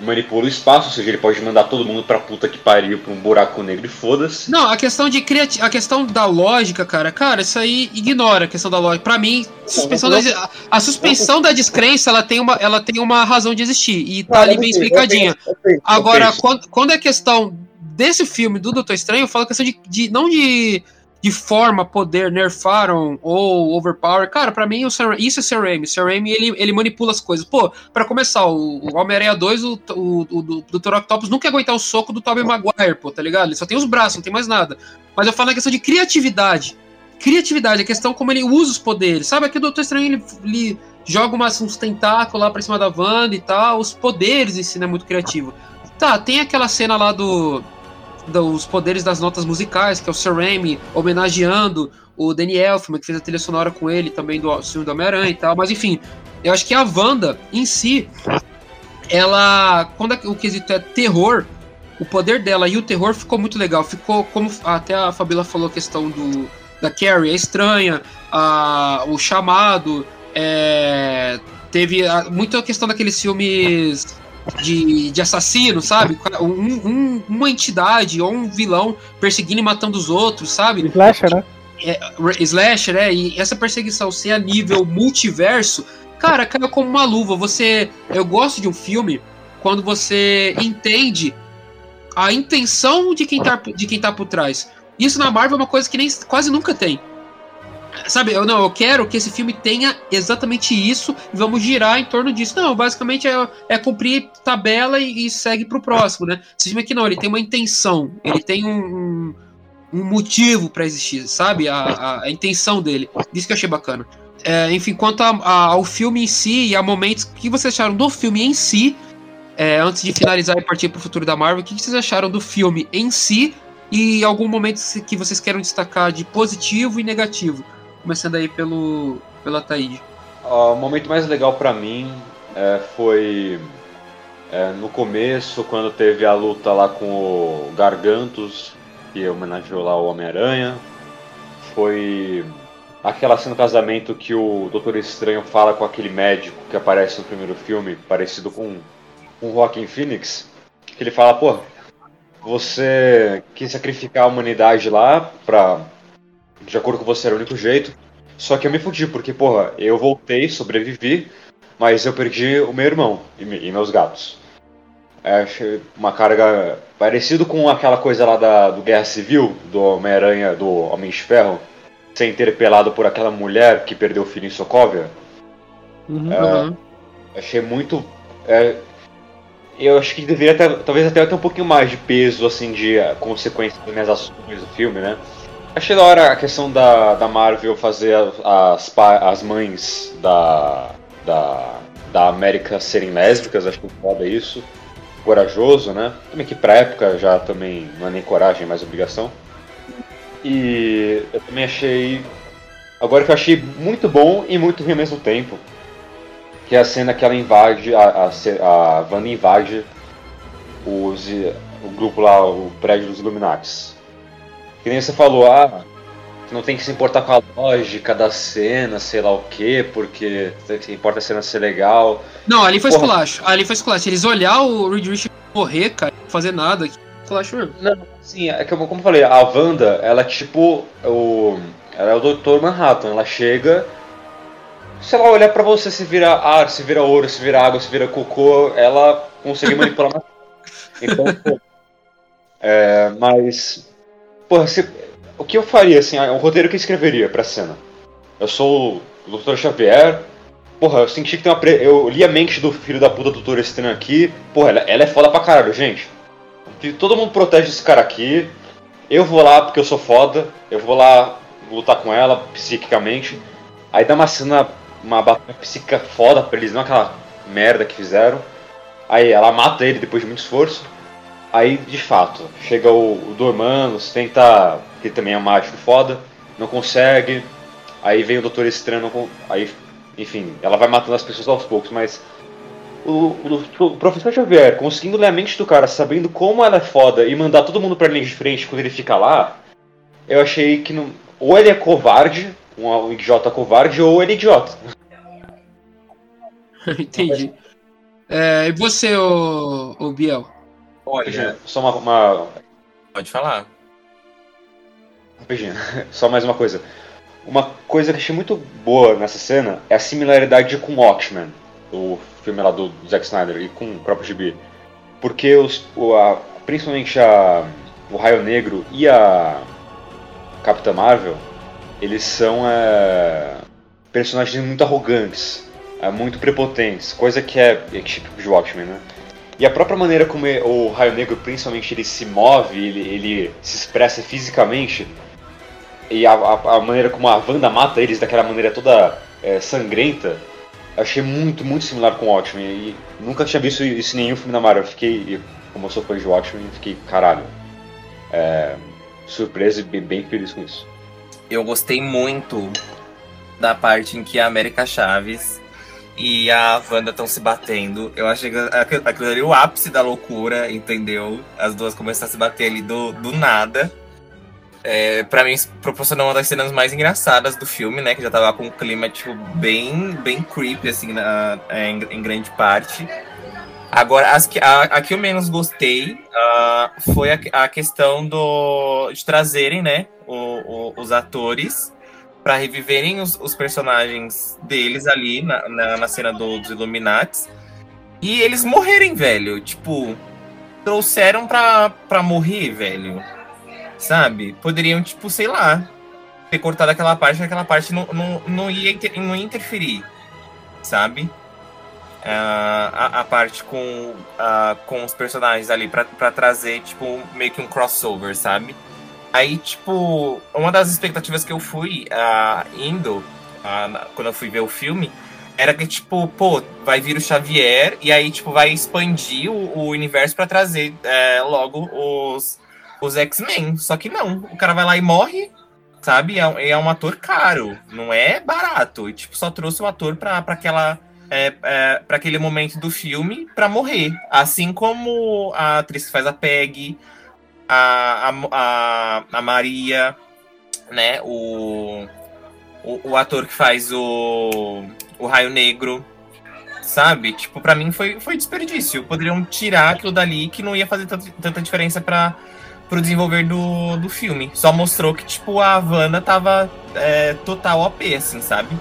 manipula o espaço, ou seja, ele pode mandar todo mundo pra puta que pariu pra um buraco negro e foda-se. Não, a questão de criati... a questão da lógica, cara, cara, isso aí ignora a questão da lógica. Pra mim, suspensão não- da... a- suspensão da descrença, ela tem uma, ela tem uma razão de existir e tá Ah, ali bem sei, eu explicadinha. sei, eu sei, eu Agora, quando, quando é questão desse filme do Doutor Estranho, eu falo questão de, de- não de, de forma, poder, nerfaram ou overpower. Cara, pra mim, o Sam, isso é Sam Raimi. Sam Raimi, ele, ele manipula as coisas. Pô, pra começar, o, o Homem-Aranha 2, o, o, o, do Dr. Octopus nunca ia aguentar o soco do Tobey Maguire, pô, tá ligado? Ele só tem os braços, não tem mais nada. Mas eu falo na questão de criatividade. Criatividade, a questão como ele usa os poderes. Sabe, aqui o Doutor Estranho, ele, ele joga umas, uns tentáculos lá pra cima da Wanda e tal. Os poderes em si é muito criativo. Tá, tem aquela cena lá do dos poderes das notas musicais, que é o Sam Raimi homenageando o Danny Elfman, que fez a trilha sonora com ele também do filme do Homem-Aranha e tal. Mas enfim, eu acho que a Wanda em si, ela, quando o quesito é terror, o poder dela e o terror ficou muito legal. Ficou, como até a Fabíola falou, a questão do, da Carrie é estranha, a, o chamado, é, teve a, muito a questão daqueles filmes de, de assassino, sabe? Um, um, uma entidade ou um vilão perseguindo e matando os outros, sabe? Slasher, né? É, slasher, é, e essa perseguição ser a nível multiverso, cara, caiu como uma luva. Você. Eu gosto de um filme quando você entende a intenção de quem tá, de quem tá por trás. Isso na Marvel é uma coisa que nem quase nunca tem. Sabe, eu não, eu quero que esse filme tenha exatamente isso e vamos girar em torno disso. Não, basicamente é, é cumprir tabela e, e segue pro próximo, né? Esse filme aqui não, ele tem uma intenção, ele tem um, um, um motivo para existir, sabe? A, a, a, intenção dele. Isso que eu achei bacana. É, enfim, quanto a, ao filme em si e a momentos que vocês acharam do filme em si, é, antes de finalizar e partir pro futuro da Marvel, o que vocês acharam do filme em si e algum momento que vocês queiram destacar de positivo e negativo? Começando aí pelo, pela Taíde. O momento mais legal para mim é, foi é, no começo, quando teve a luta lá com o Gargantos, que homenageou lá o Homem-Aranha. Foi aquela cena do casamento que o Doutor Estranho fala com aquele médico que aparece no primeiro filme, parecido com, o Joaquin Phoenix. Que ele fala, pô, você quis sacrificar a humanidade lá pra de acordo com você era o único jeito. Só que eu me fudi, porque, porra, eu voltei, sobrevivi, mas eu perdi o meu irmão e, e meus gatos. É, achei uma carga parecido com aquela coisa lá da, do Guerra Civil, do Homem-Aranha, do Homem de Ferro, ser interpelado por aquela mulher que perdeu o filho em Sokovia. Uhum. É, achei muito. É, eu acho que deveria ter, talvez até ter um pouquinho mais de peso, assim, de consequências das minhas ações do filme, né? Achei da hora a questão da, da Marvel fazer as, as mães da, da, da América serem lésbicas, acho que foda isso. Corajoso, né? Também que pra época já também não é nem coragem, é mais obrigação. E eu também achei. Agora que eu achei muito bom e muito ruim ao mesmo tempo. Que é a cena que ela invade, a, a, a Wanda invade os, o grupo lá, o prédio dos Illuminatis. Que nem você falou, ah, não tem que se importar com a lógica da cena, sei lá o quê, porque importa a cena ser legal. Não, ali foi Porra. esculacho. Ali foi esculacho. Eles olhar o Reed Richards morrer, cara, não fazer nada. Esculacho mesmo. Não, sim, é que como eu falei, a Wanda, ela é tipo o. Ela é o Dr. Manhattan, ela chega. Se ela olhar pra você, se vira ar, se vira ouro, se vira água, se vira cocô, ela consegue manipular mais. Então, pô. É, mas Porra, se, o que eu faria, assim, é um roteiro que eu escreveria pra cena. Eu sou o Dr. Xavier. Porra, eu senti que tem uma. Pre... Eu li a mente do filho da puta do Doutor Estranho aqui. Porra, ela, ela é foda pra caralho, gente. Todo mundo protege esse cara aqui. Eu vou lá porque eu sou foda. Eu vou lá lutar com ela psiquicamente. Aí dá uma cena, uma batalha psíquica foda pra eles, não aquela merda que fizeram. Aí ela mata ele depois de muito esforço. Aí, de fato, chega o, o Dormammus, tenta, que também é mágico foda, não consegue. Aí vem o Doutor Estranho, aí, enfim, ela vai matando as pessoas aos poucos, mas o, o, o, professor Xavier conseguindo ler a mente do cara, sabendo como ela é foda e mandar todo mundo pra linha de frente quando ele fica lá, eu achei que não, ou ele é covarde, um, um idiota covarde, ou ele é idiota. Entendi. É, e você, o, o Biel? Olha, só uma, uma... Pode falar. Rapidinho, só mais uma coisa. Uma coisa que achei muito boa nessa cena é a similaridade com Watchmen, o filme lá do Zack Snyder, e com o próprio GB. Porque os, o, a, principalmente a, o Raio Negro e a Capitã Marvel, eles são é, personagens muito arrogantes, é, muito prepotentes, coisa que é, é tipo de Watchmen, né? E a própria maneira como o Raio Negro, principalmente, ele se move, ele, ele se expressa fisicamente, e a, a, a, maneira como a Wanda mata eles daquela maneira toda é, sangrenta, achei muito, muito similar com o Watchmen. E nunca tinha visto isso em nenhum filme da Marvel. Eu fiquei, como eu sou fã de Watchmen, fiquei, caralho, é, surpreso e bem, bem feliz com isso. Eu gostei muito da parte em que a América Chaves e a Wanda estão se batendo. Eu achei aquilo ali o ápice da loucura, entendeu? As duas começaram a se bater ali do, do nada. É, pra mim, proporcionou uma das cenas mais engraçadas do filme, né? Que já tava com um clima, tipo, bem, bem creepy, assim, na, é, em, em grande parte. Agora, as que, a, a que eu menos gostei uh, foi a, a, questão do, de trazerem né, o, o, os atores para reviverem os, os, personagens deles ali na, na, na cena do, dos Illuminates e eles morrerem, velho. Tipo, trouxeram pra, pra morrer, velho. Sabe? Poderiam, tipo, sei lá, ter cortado aquela parte, aquela parte não, não, não, ia, inter, não ia interferir. Sabe? Uh, a, a, parte com, uh, com os personagens ali pra, pra trazer, tipo, meio que um crossover, sabe? Aí, tipo, uma das expectativas que eu fui uh, indo, quando eu fui ver o filme, era que, tipo, pô, vai vir o Xavier e aí, tipo, vai expandir o, o universo para trazer é, logo os, os X-Men. Só que não, o cara vai lá e morre, sabe? É, é um ator caro, não é barato. E, tipo, só trouxe o ator pra, pra aquela. É, é, para aquele momento do filme para morrer. Assim como a atriz que faz a Peg, a, a, a, Maria, né? O, o, o ator que faz o o Raio Negro, sabe? Tipo, para mim foi, foi desperdício. Poderiam tirar aquilo dali que não ia fazer tanta, diferença para pro desenvolver do, do filme. Só mostrou que, tipo, a Wanda tava é, total OP, assim, sabe?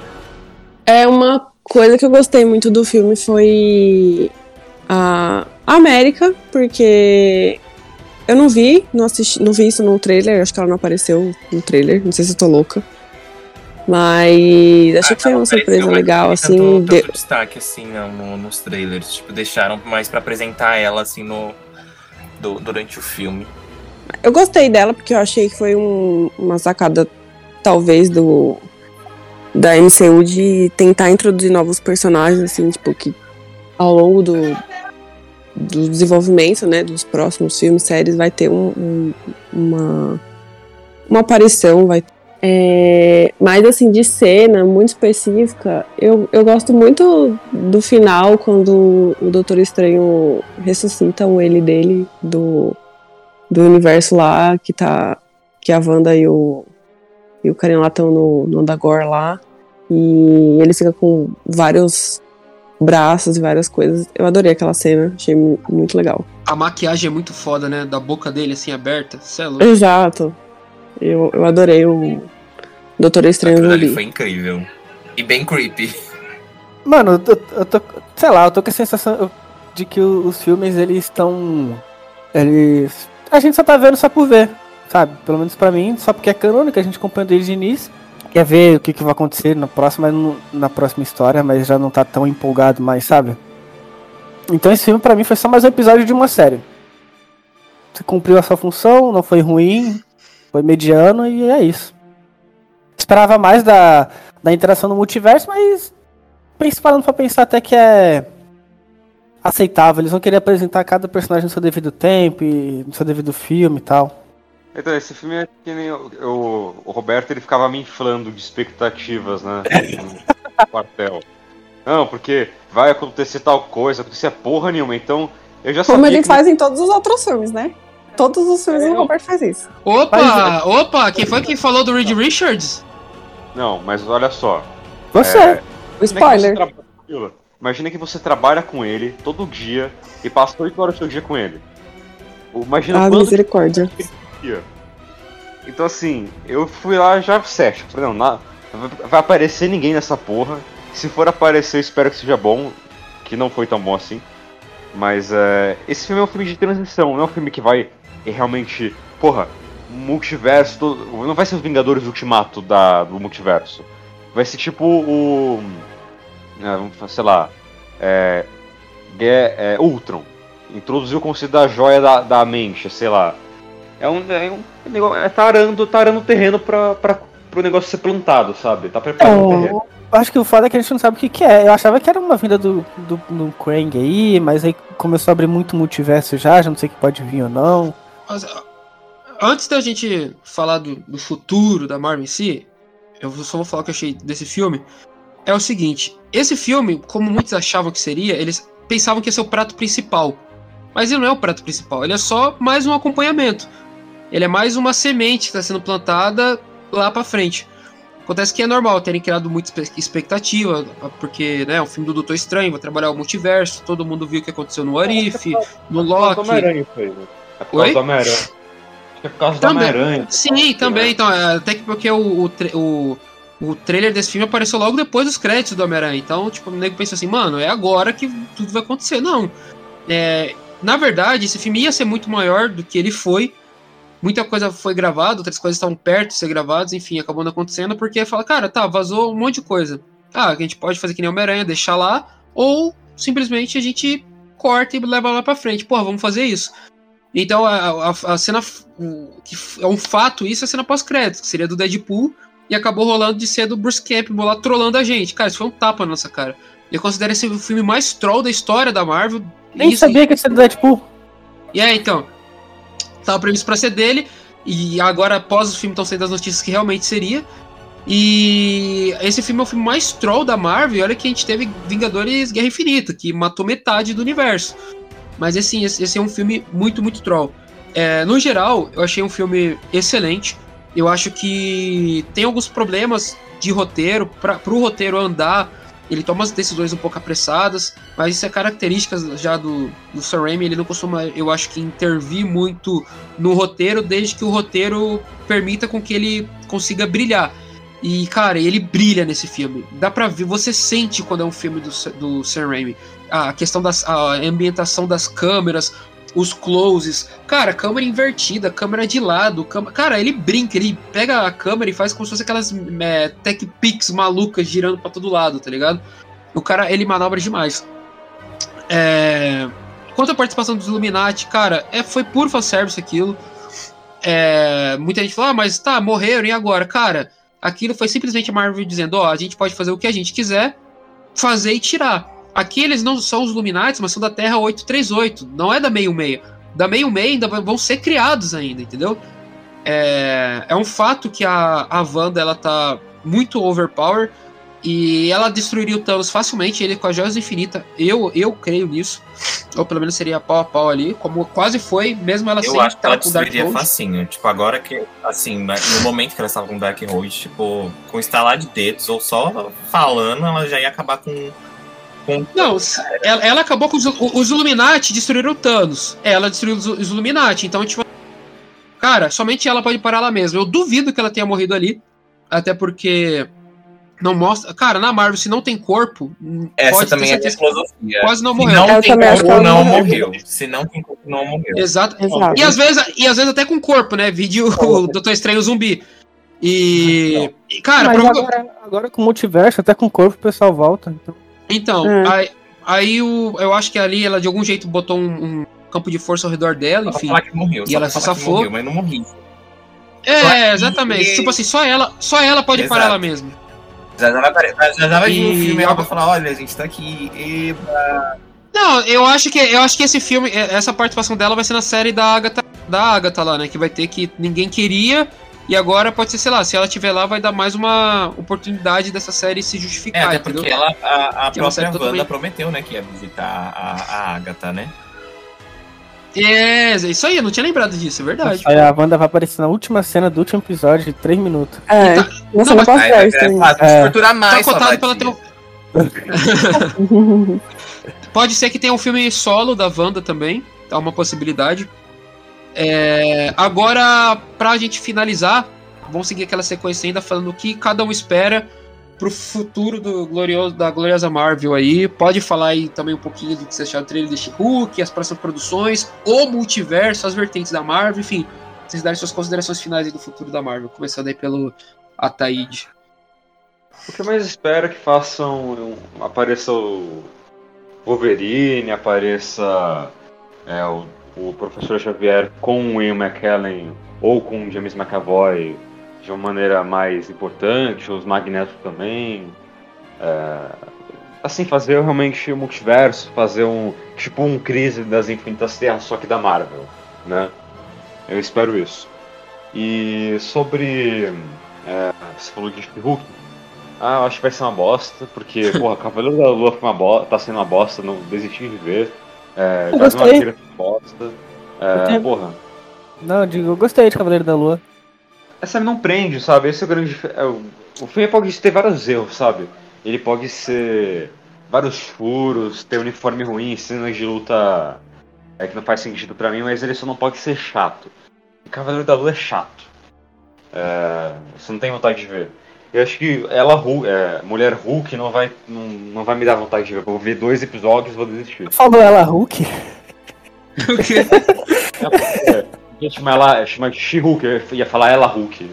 É uma coisa que eu gostei muito do filme foi a América, porque eu não vi, não assisti, não vi isso no trailer, acho que ela não apareceu no trailer, não sei se eu tô louca. Mas achei ah, que foi uma surpresa legal, assim. Tanto, de... tanto destaque, assim, no, nos trailers. Tipo, deixaram mais para apresentar ela, assim, no, do, durante o filme. Eu gostei dela, porque eu achei que foi um, uma sacada, talvez, do da MCU de tentar introduzir novos personagens, assim, tipo, que ao longo do, do desenvolvimento, né, dos próximos filmes, séries, vai ter um, um, uma, uma aparição, vai é, mas assim, de cena muito específica, eu, eu gosto muito do final, quando o Doutor Estranho ressuscita o ele dele do, do universo lá, que tá. Que a Wanda e o, e o carinha lá estão no, no Andagor lá. E ele fica com vários braços e várias coisas. Eu adorei aquela cena, achei muito legal. A maquiagem é muito foda, né? Da boca dele assim aberta. Cê é louco. Exato. Eu, eu adorei o Doutor Estranho ali. foi incrível. E bem creepy. Mano, eu, eu tô. Sei lá, eu tô com a sensação de que os filmes eles estão. Eles. A gente só tá vendo só por ver, sabe? Pelo menos pra mim, só porque é canônica, a gente acompanha desde o início. Quer ver o que, que vai acontecer na próxima, na próxima história, mas já não tá tão empolgado mais, sabe? Então esse filme pra mim foi só mais um episódio de uma série. Você cumpriu a sua função, não foi ruim, foi mediano e é isso. Esperava mais da, da interação no multiverso, mas parando pra pensar até que é aceitável. Eles vão querer apresentar cada personagem no seu devido tempo e no seu devido filme e tal. Então, esse filme é que nem o, o, o Roberto, ele ficava me inflando de expectativas, né? no quartel. Não, porque vai acontecer tal coisa, acontecer porra nenhuma, então eu já Como ele que... faz em todos os outros filmes, né? Todos os filmes é, do Roberto faz isso. Opa, Mas... opa, quem foi que falou do Reed Richards? Não, mas olha só. Você. É, o spoiler. Que Imagina que você trabalha com ele todo dia e passa 8 horas do seu dia com ele. Imagina ah, misericórdia. Então assim, eu fui lá já cético. Falei, não, não, vai aparecer ninguém nessa porra. Se for aparecer, espero que seja bom. Que não foi tão bom assim. Mas é, esse filme é um filme de transição, não é um filme que vai realmente. Porra, multiverso. Todo, não vai ser os Vingadores Ultimato da, do multiverso. Vai ser tipo o. É, sei lá. É, é, Ultron. Introduziu o conceito da joia da, da mente, sei lá. É um, é um negócio. É tarando, tarando o terreno pra, pra, pro negócio ser plantado, sabe? Tá preparando o terreno. Acho que o foda é que a gente não sabe o que, que é. Eu achava que era uma vinda do, do, do Krang aí, mas aí começou a abrir muito multiverso já, já não sei o que pode vir ou não. Mas, antes da gente falar do, do futuro da Marvel em si, eu só vou falar o que eu achei desse filme. É o seguinte: esse filme, como muitos achavam que seria, eles pensavam que ia ser o prato principal. Mas ele não é o prato principal, ele é só mais um acompanhamento. Ele é mais uma semente que está sendo plantada lá para frente. Acontece que é normal terem criado muita expectativa, porque, né, o filme do Doutor Estranho vai trabalhar o multiverso, todo mundo viu o que aconteceu no Arif, no Por causa do Loki. Homem-Aranha foi, né? É por Oi? causa do Homem-Aranha. É por causa do Também. Homem-Aranha. Sim, também. Então, é, até que porque o, o, o, o trailer desse filme apareceu logo depois dos créditos do Homem-Aranha. Então, tipo, o nego pensa assim, mano, é agora que tudo vai acontecer. Não. É, na verdade, esse filme ia ser muito maior do que ele foi. Muita coisa foi gravada, outras coisas estavam perto de ser gravadas, enfim, acabou não acontecendo, porque fala, cara, tá, vazou um monte de coisa. Ah, a gente pode fazer que nem Homem-Aranha, deixar lá, ou simplesmente a gente corta e leva lá pra frente. Porra, vamos fazer isso. Então a, a, a cena que é um fato, isso é a cena pós-crédito, que seria do Deadpool, e acabou rolando de ser do Bruce Campbell lá trolando a gente. Cara, isso foi um tapa na nossa cara. Eu considero esse o filme mais troll da história da Marvel. Nem Isso- sabia que ia ser do Deadpool. E é, então. Tava previsto pra ser dele. E agora, após o filme, estão saindo as notícias que realmente seria. E esse filme é o filme mais troll da Marvel. Olha que a gente teve Vingadores Guerra Infinita, que matou metade do universo. Mas assim, esse, esse é um filme muito, muito troll. É, no geral, eu achei um filme excelente. Eu acho que tem alguns problemas de roteiro, para pro roteiro andar. Ele toma as decisões um pouco apressadas, mas isso é característica já do, do Sam Raimi. Ele não costuma, eu acho que, intervir muito no roteiro, desde que o roteiro permita com que ele consiga brilhar. E, cara, ele brilha nesse filme. Dá pra ver, você sente quando é um filme do, do Sam Raimi. A questão das a ambientação das câmeras, os closes. Cara, câmera invertida, câmera de lado. Cara, ele brinca, ele pega a câmera e faz como se fosse aquelas é, tech pics malucas girando pra todo lado, tá ligado? O cara, ele manobra demais. É... Quanto à participação dos Illuminati, cara, é, foi puro fanservice aquilo. É, muita gente falou, ah, mas tá, morreram, e agora? Cara, aquilo foi simplesmente a Marvel dizendo, ó, a gente pode fazer o que a gente quiser, fazer e tirar. Aqui eles não são os Illuminati, mas são da Terra 838, não é da 66. Da 66 ainda vão ser criados ainda, entendeu? É, é um fato que a, a Wanda, ela tá muito overpower, e ela destruiria o Thanos facilmente, ele com a Joias Infinita. Eu, eu creio nisso. Ou pelo menos seria pau a pau ali, como quase foi, mesmo ela Eu sem acho que ela estar com o Dark destruiria Hold. facinho. Tipo, agora que, assim, no momento que ela estava com o Dark Hold, tipo, com estalar de dedos ou só falando, ela já ia acabar com. Não, ela, ela acabou com os, os Illuminati, destruíram o Thanos. Ela destruiu os, os Illuminati, então, tipo. Cara, somente ela pode parar lá mesmo. Eu duvido que ela tenha morrido ali. Até porque. Não mostra. Cara, na Marvel, se não tem corpo. hum, Essa pode ter também é a filosofia. quase não Se morreu. não Eu tem corpo, não não morreu. Se não tem corpo, não morreu. Exato. Exato. E às, vezes, e às vezes até com corpo, né? Vídeo o Doutor Estranho zumbi. E. e, Cara, Mas prova- agora, agora com o multiverso, até com o corpo, o pessoal volta. Então. Então, É. aí, aí o, eu acho que ali ela de algum jeito botou um, um campo de força ao redor dela, enfim. falar que morreu. E só ela se safou. Morreu, mas não morri. É, exatamente. E- Tipo assim, só ela, só ela pode Exato. parar ela mesmo. Já já vai, já já vai vir no E filme ela vai falar: olha, a gente tá aqui. E... Não, eu acho que eu acho que esse filme, é, essa participação dela vai ser na série da Agatha, da Agatha lá, né? Que vai ter que ninguém queria. E agora pode ser, sei lá, se ela tiver lá, vai dar mais uma oportunidade dessa série se É, justificar, até entendeu? porque ela, a, a Que é própria Wanda totalmente- prometeu, né, que ia visitar a, a Agatha, né? É, isso aí, eu não tinha lembrado disso, é verdade. Aí a Wanda vai aparecer na última cena do último episódio, de 3 minutos. É, Tá- não, não, posso ver vai isso é É. torturar mais Tá cotado pela um- Pode ser que tenha um filme solo da Wanda também, é uma possibilidade. É, agora, pra gente finalizar, vamos seguir aquela sequência ainda falando o que cada um espera pro futuro do glorioso, da gloriosa Marvel aí. Pode falar aí também um pouquinho do que você achou do trailer de She-Hulk, as próximas produções, o multiverso, as vertentes da Marvel, enfim. Vocês darem suas considerações finais do futuro da Marvel, começando aí pelo Ataíde. O que eu mais espero é que façam. um- apareça o Wolverine, apareça é, o, o professor Xavier com o Ian McKellen ou com o James McAvoy de uma maneira mais importante, os Magneto também. É, assim, fazer realmente o multiverso, fazer um. tipo um crise das infinitas terras, só que da Marvel, né? Eu espero isso. E sobre. é, você falou de Hulk. Ah, eu acho que vai ser uma bosta, porque, porra, Cavaleiro da Lua foi uma bo... tá sendo uma bosta, não desisti de ver. É, Eu gostei. Uma bosta. É, tenho- porra. Não, eu digo, eu gostei de Cavaleiro da Lua. essa não prende, sabe? Esse é o grande. é, o, o filme pode ter vários erros, sabe? Ele pode ser vários furos, ter uniforme ruim, cenas de luta é, que não faz sentido pra mim, mas ele só não pode ser chato. E Cavaleiro da Lua é chato. É, você não tem vontade de ver. Eu acho que ela, Hu- é, Mulher Hulk, não vai, não, não vai me dar vontade de ver. Eu vou ver dois episódios e vou desistir. Falou ela Hulk? Porque- É, ia chamar ela, chamar de She-Hulk, eu ia falar ela Hulk.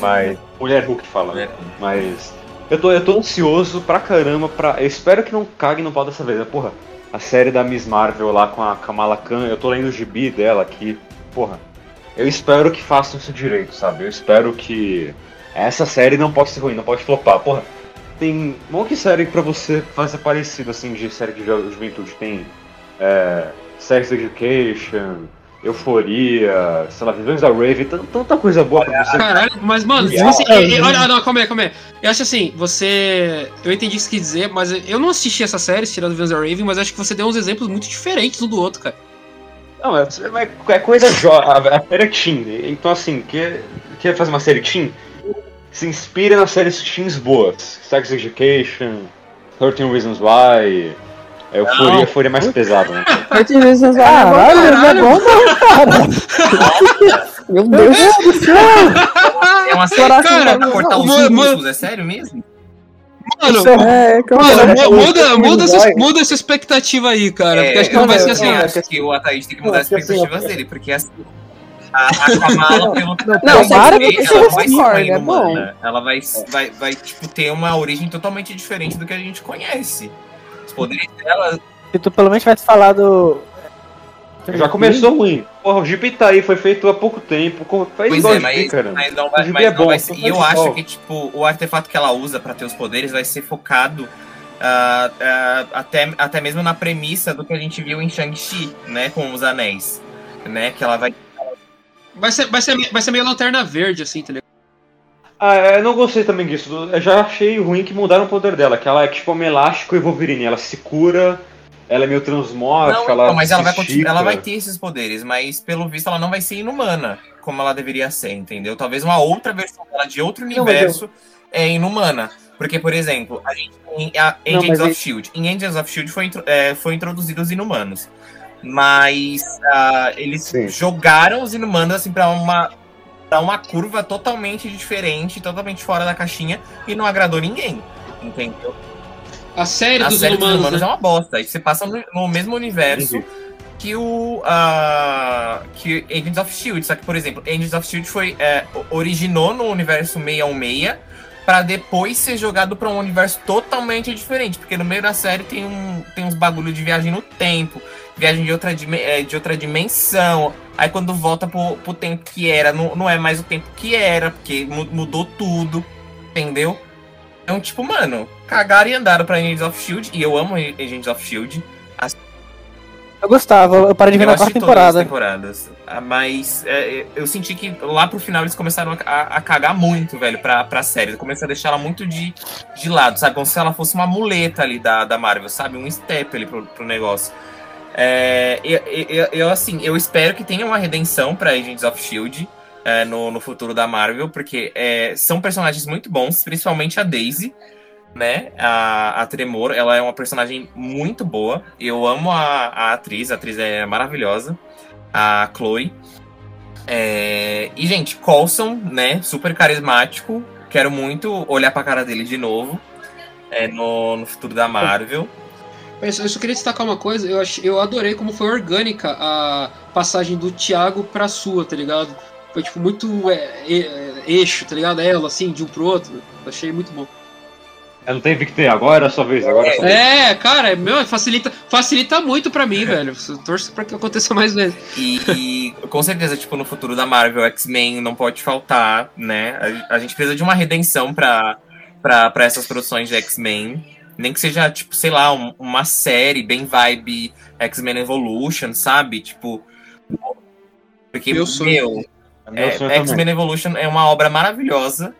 Mas. Mulher Hulk fala, né? Mas. Eu tô, eu tô ansioso pra caramba pra. Eu espero que não cague no pau dessa vez. né? Porra, a série da Miss Marvel lá com a Kamala Khan, eu tô lendo o gibi dela aqui. Porra, eu espero que façam isso direito, sabe? Eu espero que. Essa série não pode ser ruim, não pode flopar. Porra, tem um monte de série pra você fazer parecido assim de série de ju- juventude. Tem é, Sex Education, Euforia, sei lá, Visões da Rave, tan- tanta coisa boa pra você. Caralho, mas, mano, eu- eu- olha, não, calma aí, calma aí. Eu acho assim, você. Eu entendi o que você quis dizer, mas eu não assisti essa série, tirando Vans Raven, mas acho que você deu uns exemplos muito diferentes um do outro, cara. Não, é, é coisa jovem, a série é teen. Então, assim, quer, quer fazer uma série teen? Se inspira nas séries teens boas. Sex Education, 13 Reasons Why, é, Euforia, Euforia é mais pesada, né? Thirteen Reasons Why é. Caralho, não é bom não, cara. Meu Deus do céu. É uma série cara, pra minha cortar os músculos, é sério mesmo? Mano, É, que mano, horror. mu- muda, Reasons muda, essa, muda essa expectativa aí, cara. É, porque acho que não vai ser eu- assim. Eu acho que o Ataíde tem que mudar Não, as assim, expectativas dele, porque assim. A, a Kamala, pelo Não, Sex que Education ela vai ser é bom. inumana. Ela vai, vai, vai tipo, ter uma origem totalmente diferente do que a gente conhece. Os poderes dela. Se tu pelo menos tivesse falado. Já começou ruim. Porra, o Gibi tá aí, foi feito há pouco tempo. Faz Pois é, mas, cara. mas não O vai, mas é não bom, vai ser. E eu acho que, tipo, o artefato que ela usa pra ter os poderes vai ser focado ah, ah, até, até mesmo na premissa do que a gente viu em Shang-Chi, né? Com os anéis. Né? Que ela vai. Vai ser, vai, ser, vai ser meio lanterna verde, assim, tá ligado? Ah, eu não gostei também disso. Eu já achei ruim que mudaram o poder dela, que ela é tipo um elástico e Wolverine. Ela se cura, ela é meio transmórfica, Não, ela então, mas ela vai, ela vai ter esses poderes, mas pelo visto ela não vai ser inumana, como ela deveria ser, entendeu? Talvez uma outra versão dela de outro Não, universo é inumana. Porque, por exemplo, a gente tem a Não, Agents mas of aí- Shield. Em Agents of Shield foi, é, foi introduzido os inumanos. Mas ah, eles Sim. jogaram os inumanos assim pra uma. Pra uma curva totalmente diferente, totalmente fora da caixinha, e não agradou ninguém. Entendeu? A série A dos série dos humanos, né? é uma bosta. Aí você passa no, no mesmo universo Entendi. que o ah, que Agents of Shield. Só que, por exemplo, Agents of Shield foi é, originou no universo 616 pra depois ser jogado pra um universo totalmente diferente, porque no meio da série tem um tem uns bagulho de viagem no tempo, viagem de outra, é, de outra dimensão. Aí quando volta pro, pro tempo que era, não, não é mais o tempo que era, porque mu- mudou tudo, entendeu? Então, tipo, mano, cagaram e andaram pra Agents of Shield, e eu amo Agents of Shield. Eu gostava, eu parei de ver Eu na quarta as temporada. temporadas. Ah, Mas é, eu senti que lá pro final eles começaram a, a- a cagar muito, velho, pra, pra série. Começaram a deixar ela muito de, de lado, sabe? Como se ela fosse uma muleta ali da, da Marvel, sabe? Um step ali pro, pro negócio. É, eu, eu, eu, assim, eu espero que tenha uma redenção pra Agents of S.H.I.E.L.D. é, no, no futuro da Marvel, porque é, são personagens muito bons, principalmente a Daisy, né? A, a Tremor, ela é uma personagem muito boa. Eu amo a, a atriz, a atriz é maravilhosa. A Chloe. É, e, gente, Coulson, né? Super carismático. Quero muito olhar pra cara dele de novo. é, no, no futuro da Marvel. Eu só- eu só queria destacar uma coisa, eu, ach, eu adorei como foi orgânica a passagem do Thiago pra sua, tá ligado? Foi tipo muito é, é, é, eixo, tá ligado? Ela assim, de um pro outro. Achei muito bom. Eu não teve que ter, agora é a sua vez, agora é a sua vez. É, cara, meu, facilita, facilita muito pra mim, velho. Eu torço pra que aconteça mais vezes. E, e, com certeza, tipo, no futuro da Marvel, X-Men não pode faltar, né? A, a gente precisa de uma redenção pra, pra, pra essas produções de X-Men. Nem que seja, tipo, sei lá, um- uma série bem vibe X-Men Evolution, sabe? Tipo. Porque, Meu meu, É é. X-Men Evolution é uma obra maravilhosa.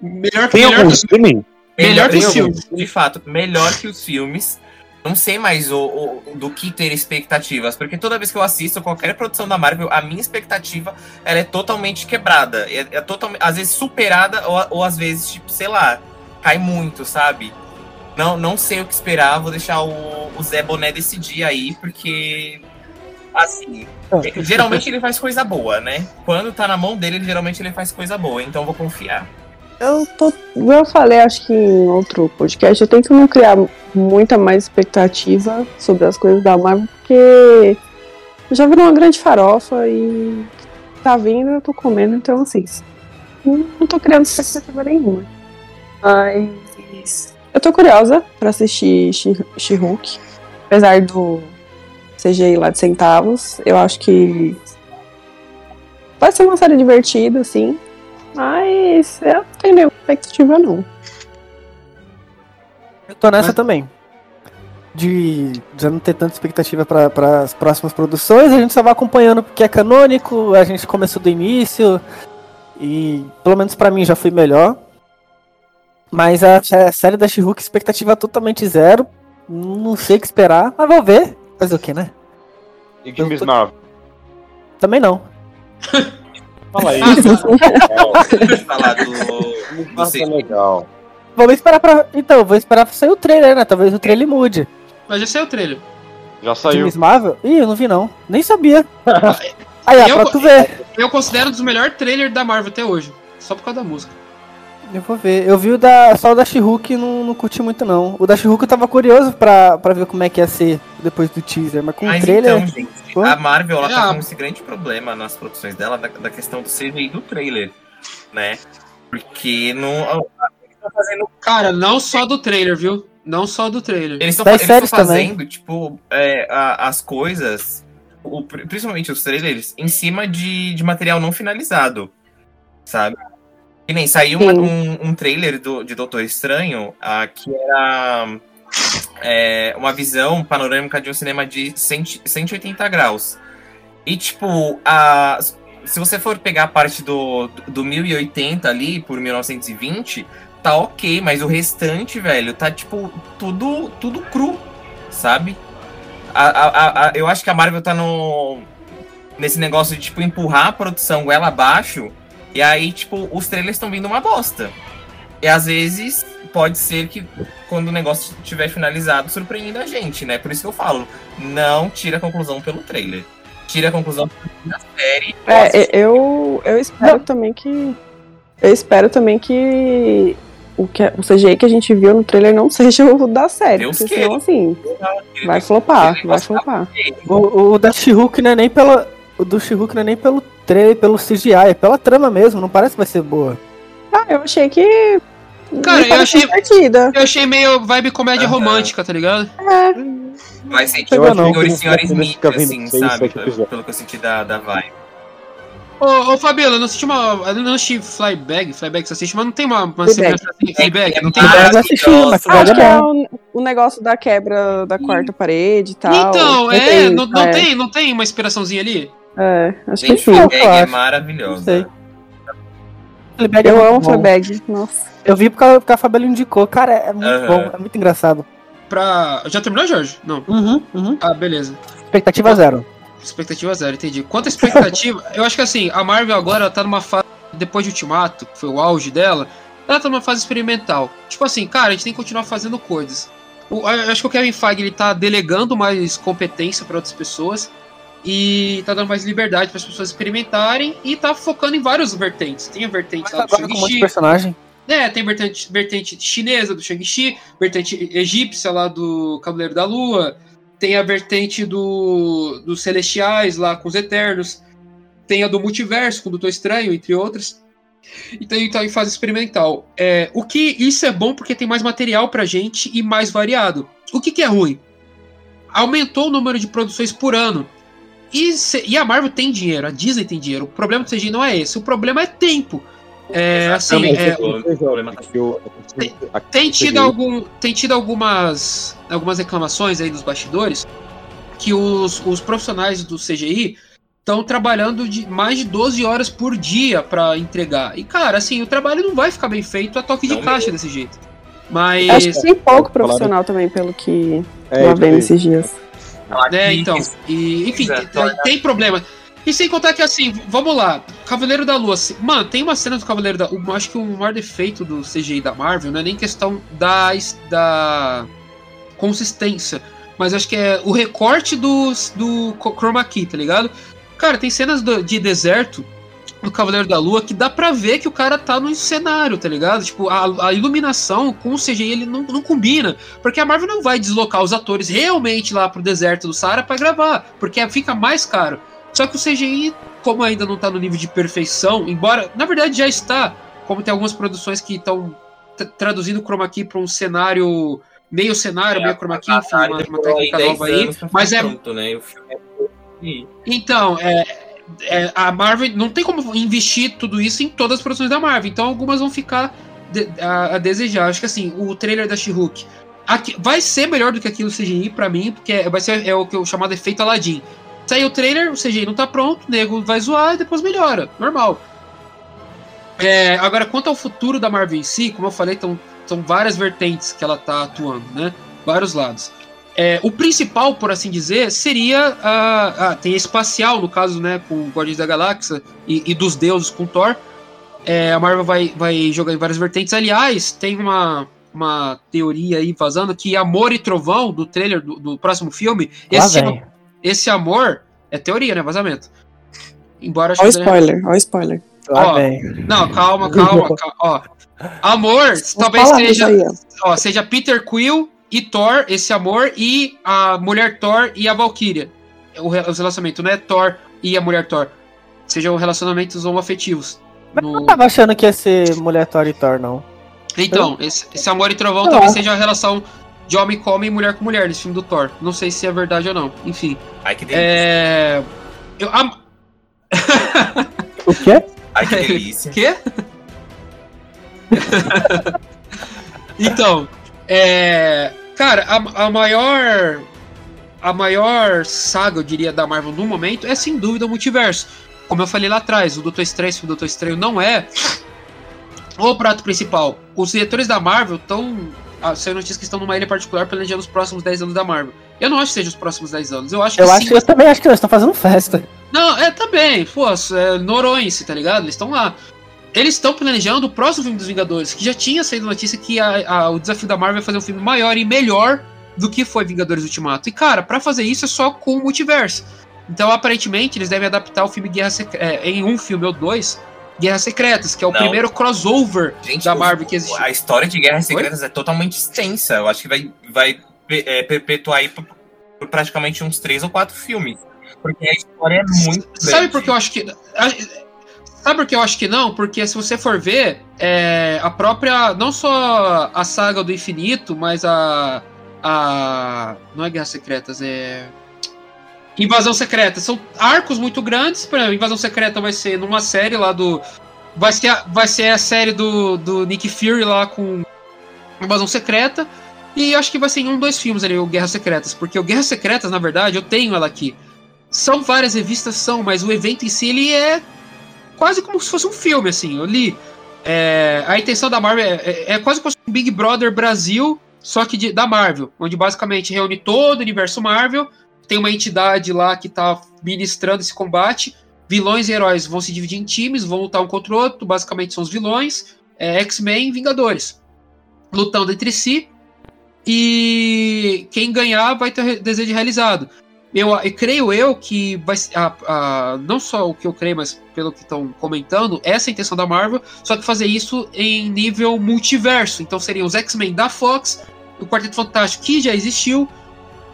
Melhor que Tem melhor algum que- streaming? Melhor que os alguns, filmes. De fato, melhor que os filmes. não sei mais o, o- do que ter expectativas, porque toda vez que eu assisto qualquer produção da Marvel, a minha expectativa ela é totalmente quebrada, é, é totalmente, às vezes superada ou, ou às vezes tipo, sei lá, cai muito, sabe? Não, não sei o que esperar, vou deixar o, o Zé Boné decidir aí, porque assim, é- geralmente ele faz coisa boa, né? Quando tá na mão dele, ele, geralmente ele faz coisa boa, então eu vou confiar. Eu tô. Eu falei, acho que em outro podcast, eu tento não criar muita mais expectativa sobre as coisas da Marvel, porque já virou uma grande farofa e tá vindo, eu tô comendo, então assim. Não tô criando expectativa nenhuma. Mas. Eu tô curiosa pra assistir She- She-Hulk. Apesar do CGI lá de centavos, eu acho que. Vai ser uma série divertida, assim. Mas eu não tenho nenhuma expectativa, não. Eu tô nessa Mas- também. De já não ter tanta expectativa para as próximas produções, a gente só vai acompanhando porque é canônico, a gente começou do início e pelo menos pra mim já foi melhor. Mas a, a série da She-Hulk, expectativa totalmente zero. Não sei o que esperar, mas vou ver. Fazer o que, né? E de Miss Marvel? Também não. Fala aí. falar do. É legal. Vamos esperar pra. Então, vou esperar pra sair o trailer, né? Talvez o trailer mude. Mas já saiu o trailer. Já De saiu. Miss Marvel? Ih, eu não vi não. Nem sabia. Aí, ó, Eu- pra tu ver. Eu considero um dos melhores trailers da Marvel até hoje. Só por causa da música. Eu vou ver. Eu vi o da. Só o da She-Hulk e não, não curti muito, não. O da She-Hulk eu tava curioso pra, pra ver como é que ia ser depois do teaser, mas com o Mas trailer. então, gente, Pô. a Marvel ela tá Ah. com esse grande problema nas produções dela da, da questão do CGI do trailer, né? Porque não. Fazendo. Cara, não só do trailer, viu? Não só do trailer. Eles estão fazendo, tipo, é, a- as coisas, o- principalmente os trailers, em cima de, de material não finalizado. Sabe? Que nem saiu uma- um, um trailer do, de Doutor Estranho ah, que era é, uma visão panorâmica de um cinema de 100, 180 graus. E, tipo, a, se você for pegar a parte do, do 1080 ali, por 1920, tá ok, mas o restante, velho, tá, tipo, tudo, tudo cru, sabe? A, a- a- eu acho que a Marvel tá no. Nesse negócio de, tipo, empurrar a produção goela abaixo. E aí, tipo, os trailers estão vindo uma bosta. E às vezes pode ser que quando o negócio estiver finalizado, surpreenda a gente, né? Por isso que eu falo, não tira a conclusão pelo trailer. Tira a conclusão da série. É, eu, eu espero também que. Eu espero também que o, que o CGI que a gente viu no trailer não seja o da série. Deus porque senão, assim, vai flopar, vai gosta flopar. O, o da She-Hulk não é nem pela. O do She-Hulk não é nem pelo trailer, pelo CGI, é pela trama mesmo, não parece que vai ser boa. Ah, eu achei que. Cara, eu achei- divertida. Eu achei meio vibe comédia Aham. romântica, tá ligado? Vai ser Eu tipo acho que senhor e eles senhora devem Smith, ficar vendo assim, sabe? Pelo, que eu senti da, da vibe. Ô, ô Fabiola, eu não assisti uma. Eu não assisti Flybag, Flybag você assiste, mas não tem uma, uma semelhança assim. Não tem. Ah, eu não assisti, mas maravilhoso. Acho que é é o, o negócio da quebra da quarta parede e tal. Então, Não é, tem, não, não é, tem, não tem uma inspiraçãozinha ali? É, acho que Gente, sim. Fleabag eu é maravilhosa. Fleabag é Eu muito amo. Fleabag. Nossa. Eu vi porque a, porque a Fabiola indicou, cara, é muito Aham. bom, é muito engraçado. Pra. Já terminou, Jorge? Não. Uhum, uhum. Ah, beleza. Expectativa zero. Expectativa zero, entendi. Quanto à expectativa, eu acho que assim, a Marvel agora ela tá numa fase, depois de Ultimato, que foi o auge dela, ela tá numa fase experimental. Tipo assim, cara, a gente tem que continuar fazendo coisas. O- eu acho que o Kevin Feige ele tá delegando mais competência para outras pessoas e tá dando mais liberdade para as pessoas experimentarem e tá focando em várias vertentes. Tem a vertente Mas lá do um Shang-Chi, personagem. é, tem vertente, vertente chinesa do Shang-Chi, vertente egípcia lá do Cavaleiro da Lua, tem a vertente do, dos Celestiais lá com os Eternos, tem a do Multiverso com o Doutor Estranho, entre outras. E tem tá em fase experimental. É, o que isso é bom porque tem mais material pra gente e mais variado. O que, que é ruim? Aumentou o número de produções por ano. E, se- e a Marvel tem dinheiro, a Disney tem dinheiro. O problema do CGI não é esse, o problema é tempo. É, assim, Exatamente. é, problema tá- tem tido, algum, tem tido algumas, algumas reclamações aí dos bastidores que os, os profissionais do CGI estão trabalhando de mais de 12 horas por dia pra entregar. E, cara, assim, o trabalho não vai ficar bem feito a toque de Não caixa desse jeito. Mas. Acho que tem pouco profissional também, pelo que É, isso vendo esses dias. É, então. E, enfim, tem, tem problema. E sem contar que assim, vamos lá, Cavaleiro da Lua. assim, Mano, tem uma cena do Cavaleiro da Lua. Acho que o maior defeito do CGI da Marvel não é nem questão da, da consistência, mas acho que é o recorte do, do Chroma Key, tá ligado? Cara, tem cenas do- de deserto do Cavaleiro da Lua que dá pra ver que o cara tá no cenário, tá ligado? Tipo, a, a iluminação com o CGI ele não, não combina. Porque a Marvel não vai deslocar os atores realmente lá pro deserto do Saara pra gravar, porque fica mais caro. Só que o CGI, como ainda não tá no nível de perfeição, embora na verdade já está, como tem algumas produções que estão traduzindo o chroma key para um cenário meio cenário, meio chroma key, enfim, uma, uma técnica nova aí, mas é Pronto, né? É... então, é, é, a Marvel não tem como investir tudo isso em todas as produções da Marvel, então algumas vão ficar de- a, a desejar. Acho que assim, o trailer da She-Hulk vai ser melhor do que aquilo CGI pra mim, porque vai ser é o que eu chamado efeito Aladdin. Saiu o trailer, o CGI não tá pronto, o nego vai zoar e depois melhora, normal. É, agora, quanto ao futuro da Marvel em si, como eu falei, são várias vertentes que ela tá atuando, né? Vários lados. É, o principal, por assim dizer, seria a, a tem a espacial, no caso, né, com Guardiões da Galáxia e, e dos deuses com Thor. É, a Marvel vai, vai jogar em várias vertentes. Aliás, tem uma, uma teoria aí vazando que Amor e Trovão, do trailer do, do próximo filme, esse, esse amor é teoria, né? Vazamento. Embora acho Ó o que- spoiler, ó o spoiler. Ó. Não, calma, calma, calma. Ó, amor, talvez seja, ó, seja Peter Quill e Thor, esse amor, e a mulher Thor e a Valkyria. Os relacionamentos, não é Thor e a mulher Thor. Sejam relacionamentos homoafetivos. No- Eu tava achando que ia ser mulher Thor e Thor, não. Então, esse, esse amor e trovão talvez seja a relação de homem com homem e mulher com mulher nesse filme do Thor. Não sei se é verdade ou não. Enfim. Ai, que delícia. É. Eu, a, O quê? Ai, que delícia. Quê? então, é. Cara, a, a maior. A maior saga, eu diria, da Marvel no momento é sem dúvida o multiverso. Como eu falei lá atrás, o Doutor Estranho, do Doutor Estranho não é o prato principal. Os diretores da Marvel estão. Ah, saiu notícia que estão numa ilha particular planejando os próximos 10 anos da Marvel. Eu não acho que seja os próximos 10 anos. Eu acho que Eu sim, acho eu também acho que eles estão fazendo festa. não, é também, pô, é Noronha, tá ligado? Eles estão lá. Eles estão planejando o próximo filme dos Vingadores, que já tinha saído notícia que a- a- o desafio da Marvel é fazer um filme maior e melhor do que foi Vingadores Ultimato. E, cara, pra fazer isso é só com o multiverso. Então, aparentemente, eles devem adaptar o filme Guerra Secreta, em um filme ou dois, Guerras Secretas, que é o Não. primeiro crossover Gente, da Marvel que existiu. A história de Guerras Secretas é totalmente extensa. Eu acho que vai, vai é, perpetuar aí por, por praticamente uns três ou quatro filmes. Porque a história é muito Sabe grande. por que eu acho que. a- Sabe por que eu acho que não? Porque se você for ver, é, a própria. Não só a saga do infinito, mas a. A. Não é Guerras Secretas, é. Invasão Secreta. São arcos muito grandes. Por exemplo, Invasão Secreta vai ser numa série lá do. Vai ser a, vai ser a série do, do Nick Fury lá com Invasão Secreta. E acho que vai ser em um, dois filmes ali, o Guerras Secretas. Porque o Guerras Secretas, na verdade, eu tenho ela aqui. São várias revistas, são, mas o evento em si ele é quase como se fosse um filme, assim. Eu li. É, a intenção da Marvel é, é- é quase como um Big Brother Brasil, só que de- da Marvel, onde basicamente reúne todo o universo Marvel. Tem uma entidade lá que tá ministrando esse combate. Vilões e heróis vão se dividir em times, vão lutar um contra o outro. Basicamente são os vilões, é, X-Men e Vingadores. Lutando entre si. E quem ganhar vai ter o desejo realizado. Eu, eu creio eu que vai a, a- não só o que eu creio, mas pelo que estão comentando, essa é a intenção da Marvel, só que fazer isso em nível multiverso. Então seriam os X-Men da Fox, o Quarteto Fantástico que já existiu,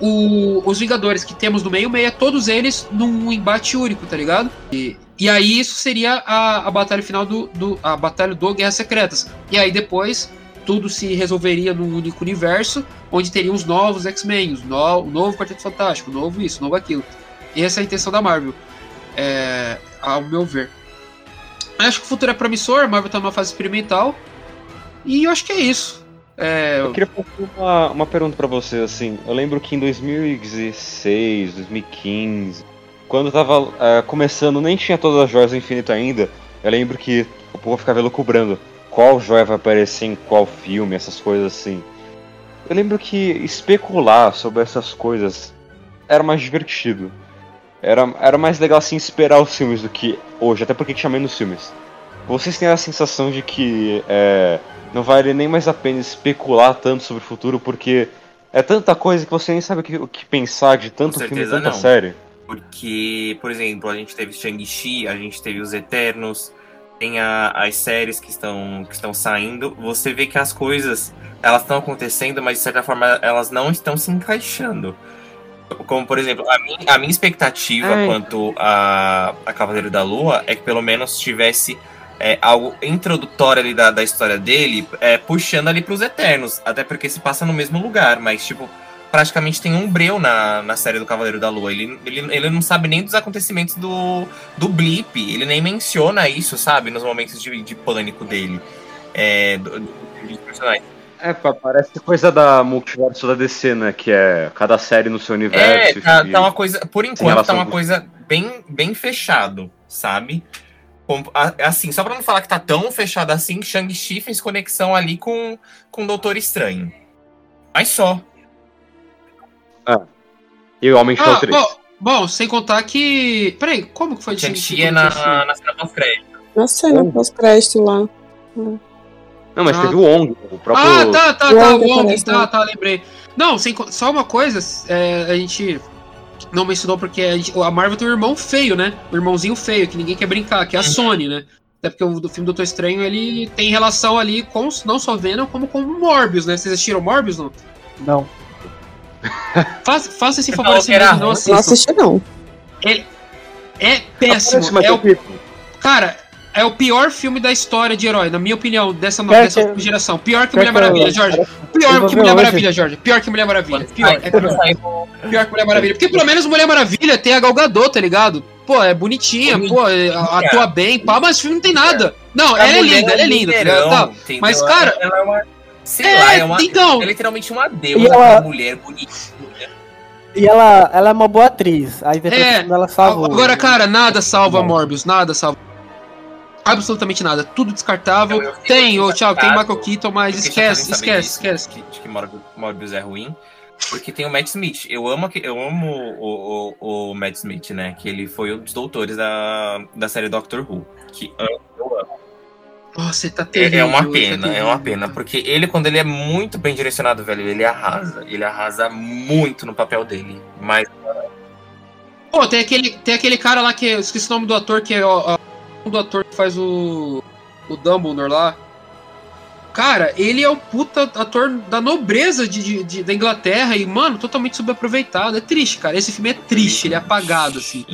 o- os Vingadores que temos no meio-meia, todos eles num embate único, tá ligado? E, e aí isso seria a, a batalha final do, do. a batalha do Guerras Secretas. E aí depois tudo se resolveria num único universo, onde teriam os novos X-Men, os no, o novo Quarteto Fantástico, o novo isso, o novo aquilo. Essa é a intenção da Marvel, é, ao meu ver. Acho que o futuro é promissor, a Marvel tá numa fase experimental, e eu acho que é isso. É, Eu queria fazer uma, uma pergunta pra você, assim. Eu lembro que em 2016, 2015, quando tava eh, começando, nem tinha todas as joias do infinito ainda. Eu lembro que o povo ficava elucubrando qual joia vai aparecer em qual filme, essas coisas assim. eu lembro que especular sobre essas coisas era mais divertido. Era, era mais legal assim esperar os filmes do que hoje, até porque tinha menos filmes. Vocês têm a sensação de que é, não vale nem mais a pena especular tanto sobre o futuro, porque é tanta coisa que você nem sabe o que, o que pensar de tanto filme e tanta não. série. Porque, por exemplo, a gente teve Shang-Chi, a gente teve os Eternos, tem a- as séries que estão, que estão saindo. Você vê que as coisas elas estão acontecendo, mas de certa forma elas não estão se encaixando. Como, por exemplo, a minha, a minha expectativa É. quanto a, a Cavaleiro da Lua é que pelo menos tivesse é, algo introdutório ali da, da história dele, é, puxando ali pros Eternos. Até porque se passa no mesmo lugar, mas tipo, praticamente tem um breu na, na série do Cavaleiro da Lua. Ele, ele, ele não sabe nem dos acontecimentos do, do Blip. Ele nem menciona isso, sabe? Nos momentos de, de pânico dele. É, do, do-. É, parece coisa da multiverso da DC, né? Que é cada série no seu É, universo. tá, e- tá uma coisa. Por enquanto, tá uma com- coisa bem, bem fechado, sabe? Assim, só pra não falar que tá tão fechado assim, Shang-Chi fez conexão ali com, com o Doutor Estranho. Mas só. E o Homem de Ferro Ah, 3. bom, bom, sem contar que. Peraí, como que foi de Shang-Chi é na, na cena pós-crédito. Na cena pós-crédito lá. Não, mas Ah. teve o Ong, o próprio. Ah, tá, tá, tá, Wong o Wong, tá, né? tá, lembrei. Não, sem, só uma coisa, é, a gente não mencionou porque a, gente- a Marvel tem um irmão feio, né? Um irmãozinho feio, que ninguém quer brincar, que é a Uhum. Sony, né? Até porque o do filme Doutor Estranho, ele tem relação ali com não só Venom, como com o Morbius, né? Vocês assistiram Morbius, não? Não. Faça, faça esse Não, favor assim não ruim. assistam. Não assisti, não. É péssimo. Aparece, mas É o, cara, é o pior filme da história de herói, na minha opinião, dessa, no- dessa que- geração. Pior que Mulher Maravilha, Jorge. Pior que Mulher. Maravilha, Jorge. Pior que Mulher Maravilha. Pior, é pior. que Mulher Maravilha. Porque pelo menos Mulher Maravilha tem a Gal Gadot, tá ligado? Pô, é bonitinha, pô, é- atua bem, pá, mas o filme não tem nada. Não, ela é linda, ela é linda? Tá. Mas, cara- Ela é uma. Sei É, lá, é uma. então- É literalmente uma deusa, ela- uma mulher bonitinha. E ela, ela é uma boa atriz. A interpretação É, dela salva. Agora, cara, nada salva Não. Morbius, nada salva. Absolutamente nada, tudo descartável. Eu- eu fiquei Tem, ô Thiago, tem. Michael Keaton, mas Eu esquece, esquece, esquece. Que, de que Morbius, é ruim. Porque tem o Matt Smith. Eu amo, eu amo o, o, o Matt Smith, né? Que ele foi um dos doutores da, da série Doctor Who. Que eu, eu amo. Nossa, ele tá É, terrível. é uma ele tá pena, é terrível. uma pena. Porque ele, quando ele é muito bem direcionado, velho, ele arrasa. Ele arrasa muito no papel dele. Mas Pô, tem aquele, tem aquele cara lá que eu esqueci o nome do ator, que é ó, ó, o do ator que faz o. o Dumbledore lá. Cara, ele é o puta ator da nobreza de, de- de- da Inglaterra e, mano, totalmente subaproveitado. É triste, cara. Esse filme é triste, ele é apagado, assim.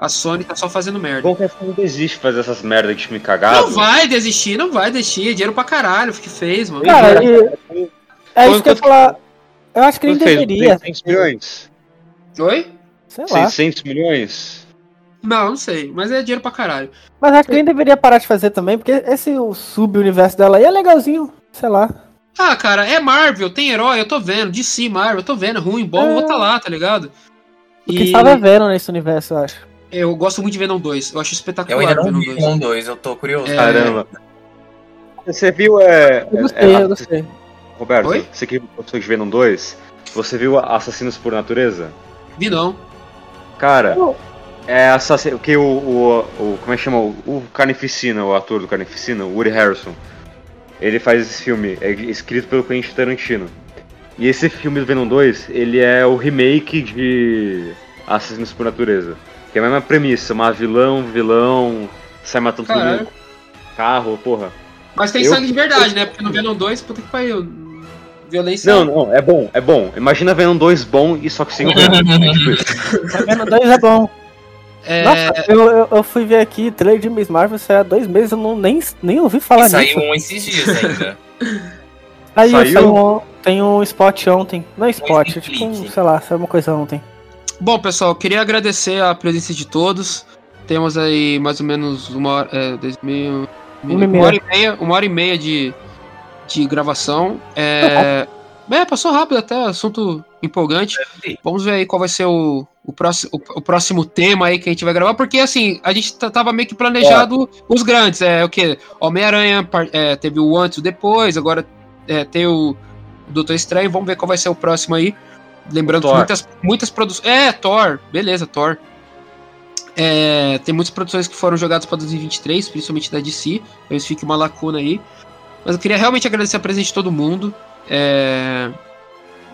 A Sony tá só fazendo merda. Bom que a Sony desiste de fazer essas merdas de filme cagado. Não vai desistir, não vai desistir. É dinheiro pra caralho o que fez, mano. Cara, e- é isso que eu ia falar. Eu acho que ele deveria. 600 milhões? Oi? Sei lá. 600 milhões? Não, não sei. Mas é dinheiro pra caralho. Mas acho que ele deveria parar de fazer também, porque esse o sub-universo dela aí é legalzinho. Sei lá. Ah, cara, é Marvel, tem herói, eu tô vendo. DC, Marvel, eu tô vendo. Ruim, bom, eu vou tá lá, tá ligado? O que E estava vendo nesse universo, eu acho. Eu gosto muito de Venom 2. Eu acho eu espetacular ainda não Venom vi 2. Venom 2, eu tô curioso. É. Caramba. Você viu, é. Eu gostei, é- eu gostei. Roberto, Oi? você que gostou de Venom 2, você viu Assassinos por Natureza? Vi não. Cara, é assassino. Que o, o, o. Como é que chama? O, o Carnificina, o ator do Carnificina, o Woody Harrison. Ele faz esse filme, é escrito pelo Quentin Tarantino. E esse filme do Venom 2, ele é o remake de Assassinos por Natureza. Que é a mesma premissa, uma vilão, vilão, sai matando todo mundo. Carro, porra. Mas tem Eu- sangue de verdade, né? Porque no Venom 2, puta que pariu. Violência. Não, não, é bom, é bom. Imagina Venom 2 bom e só que sem o Venom. É tipo vendo? Dois é bom. É, Nossa, eu, eu, eu fui ver aqui, trailer de Miss Marvel, saiu há dois meses, eu não, nem, nem ouvi falar Saiu nisso. um esses dias ainda. Aí Saiu? saiu um- tem um spot ontem. Não é spot, é tipo, um, sei lá, saiu uma coisa ontem. Bom, pessoal, queria agradecer a presença de todos. Temos aí mais ou menos uma hora, é, dez e meia, Uma uma hora e meia, uma hora e meia de, de gravação. É, é, passou rápido até, assunto empolgante. Vamos ver aí qual vai ser o, o, próximo, o, o próximo tema aí que a gente vai gravar, porque assim, a gente tava meio que planejado os grandes. É o que? Homem-Aranha, é, teve o antes e o depois, agora é, tem o Doutor Estranho. Vamos ver qual vai ser o próximo aí. Lembrando que muitas, muitas produções. É, Thor. Beleza, Thor. É, tem muitas produções que foram jogadas para 2023, principalmente da DC. Talvez fique uma lacuna aí. Mas eu queria realmente agradecer a presença de todo mundo. É,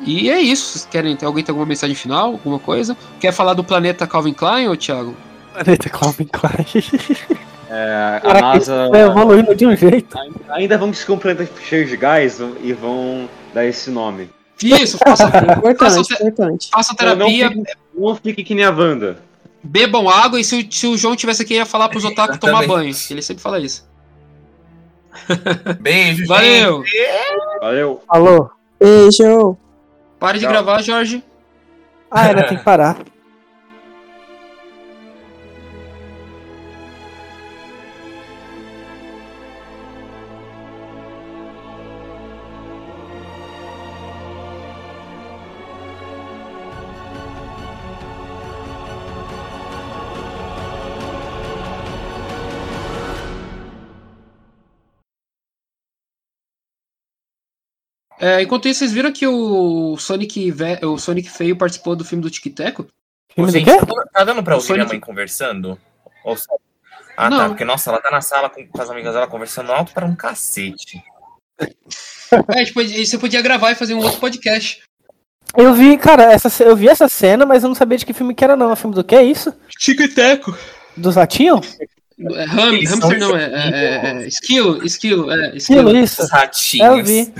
E é isso. Vocês querem. Alguém tem alguma mensagem final? Alguma coisa? Quer falar do planeta Calvin Klein, ô Thiago? Planeta Calvin Klein. É, a Caraca, NASA. tá evoluindo de um jeito. Ainda vão descobrir um planeta cheio de gás e vão dar esse nome. Isso, façam, façam, Importante, te- importante. façam Não, não terapia, fique, não fique que nem a Wanda. bebam água e se o, se o João tivesse aqui, ia falar pros otaku tomar banho. Ele sempre fala isso. Beijo, Valeu! gente. Valeu. Alô? Beijo. Pare de Tchau. gravar, Jorge. Ah, ainda tem que parar. É, enquanto isso, vocês viram que o Sonic, ve- o Sonic Feio participou do filme do Tic Teco? Filme do Gente, quê? tá dando- tá pra O ouvir Sonic- mãe conversando? Ou só- Ah, Não. tá. Porque, nossa, ela tá na sala com, com as amigas dela conversando alto para um cacete. É, tipo, você podia gravar e fazer um outro podcast. Eu vi, cara, essa, eu vi essa cena, mas eu não sabia de que filme que era, não. É filme do que é isso? Tic Teco. Dos ratinhos? É, ham, hamster não, é, é, é, é esquilo, esquilo, é, Aquilo, esquilo. isso. Os Eu ratinhos. vi.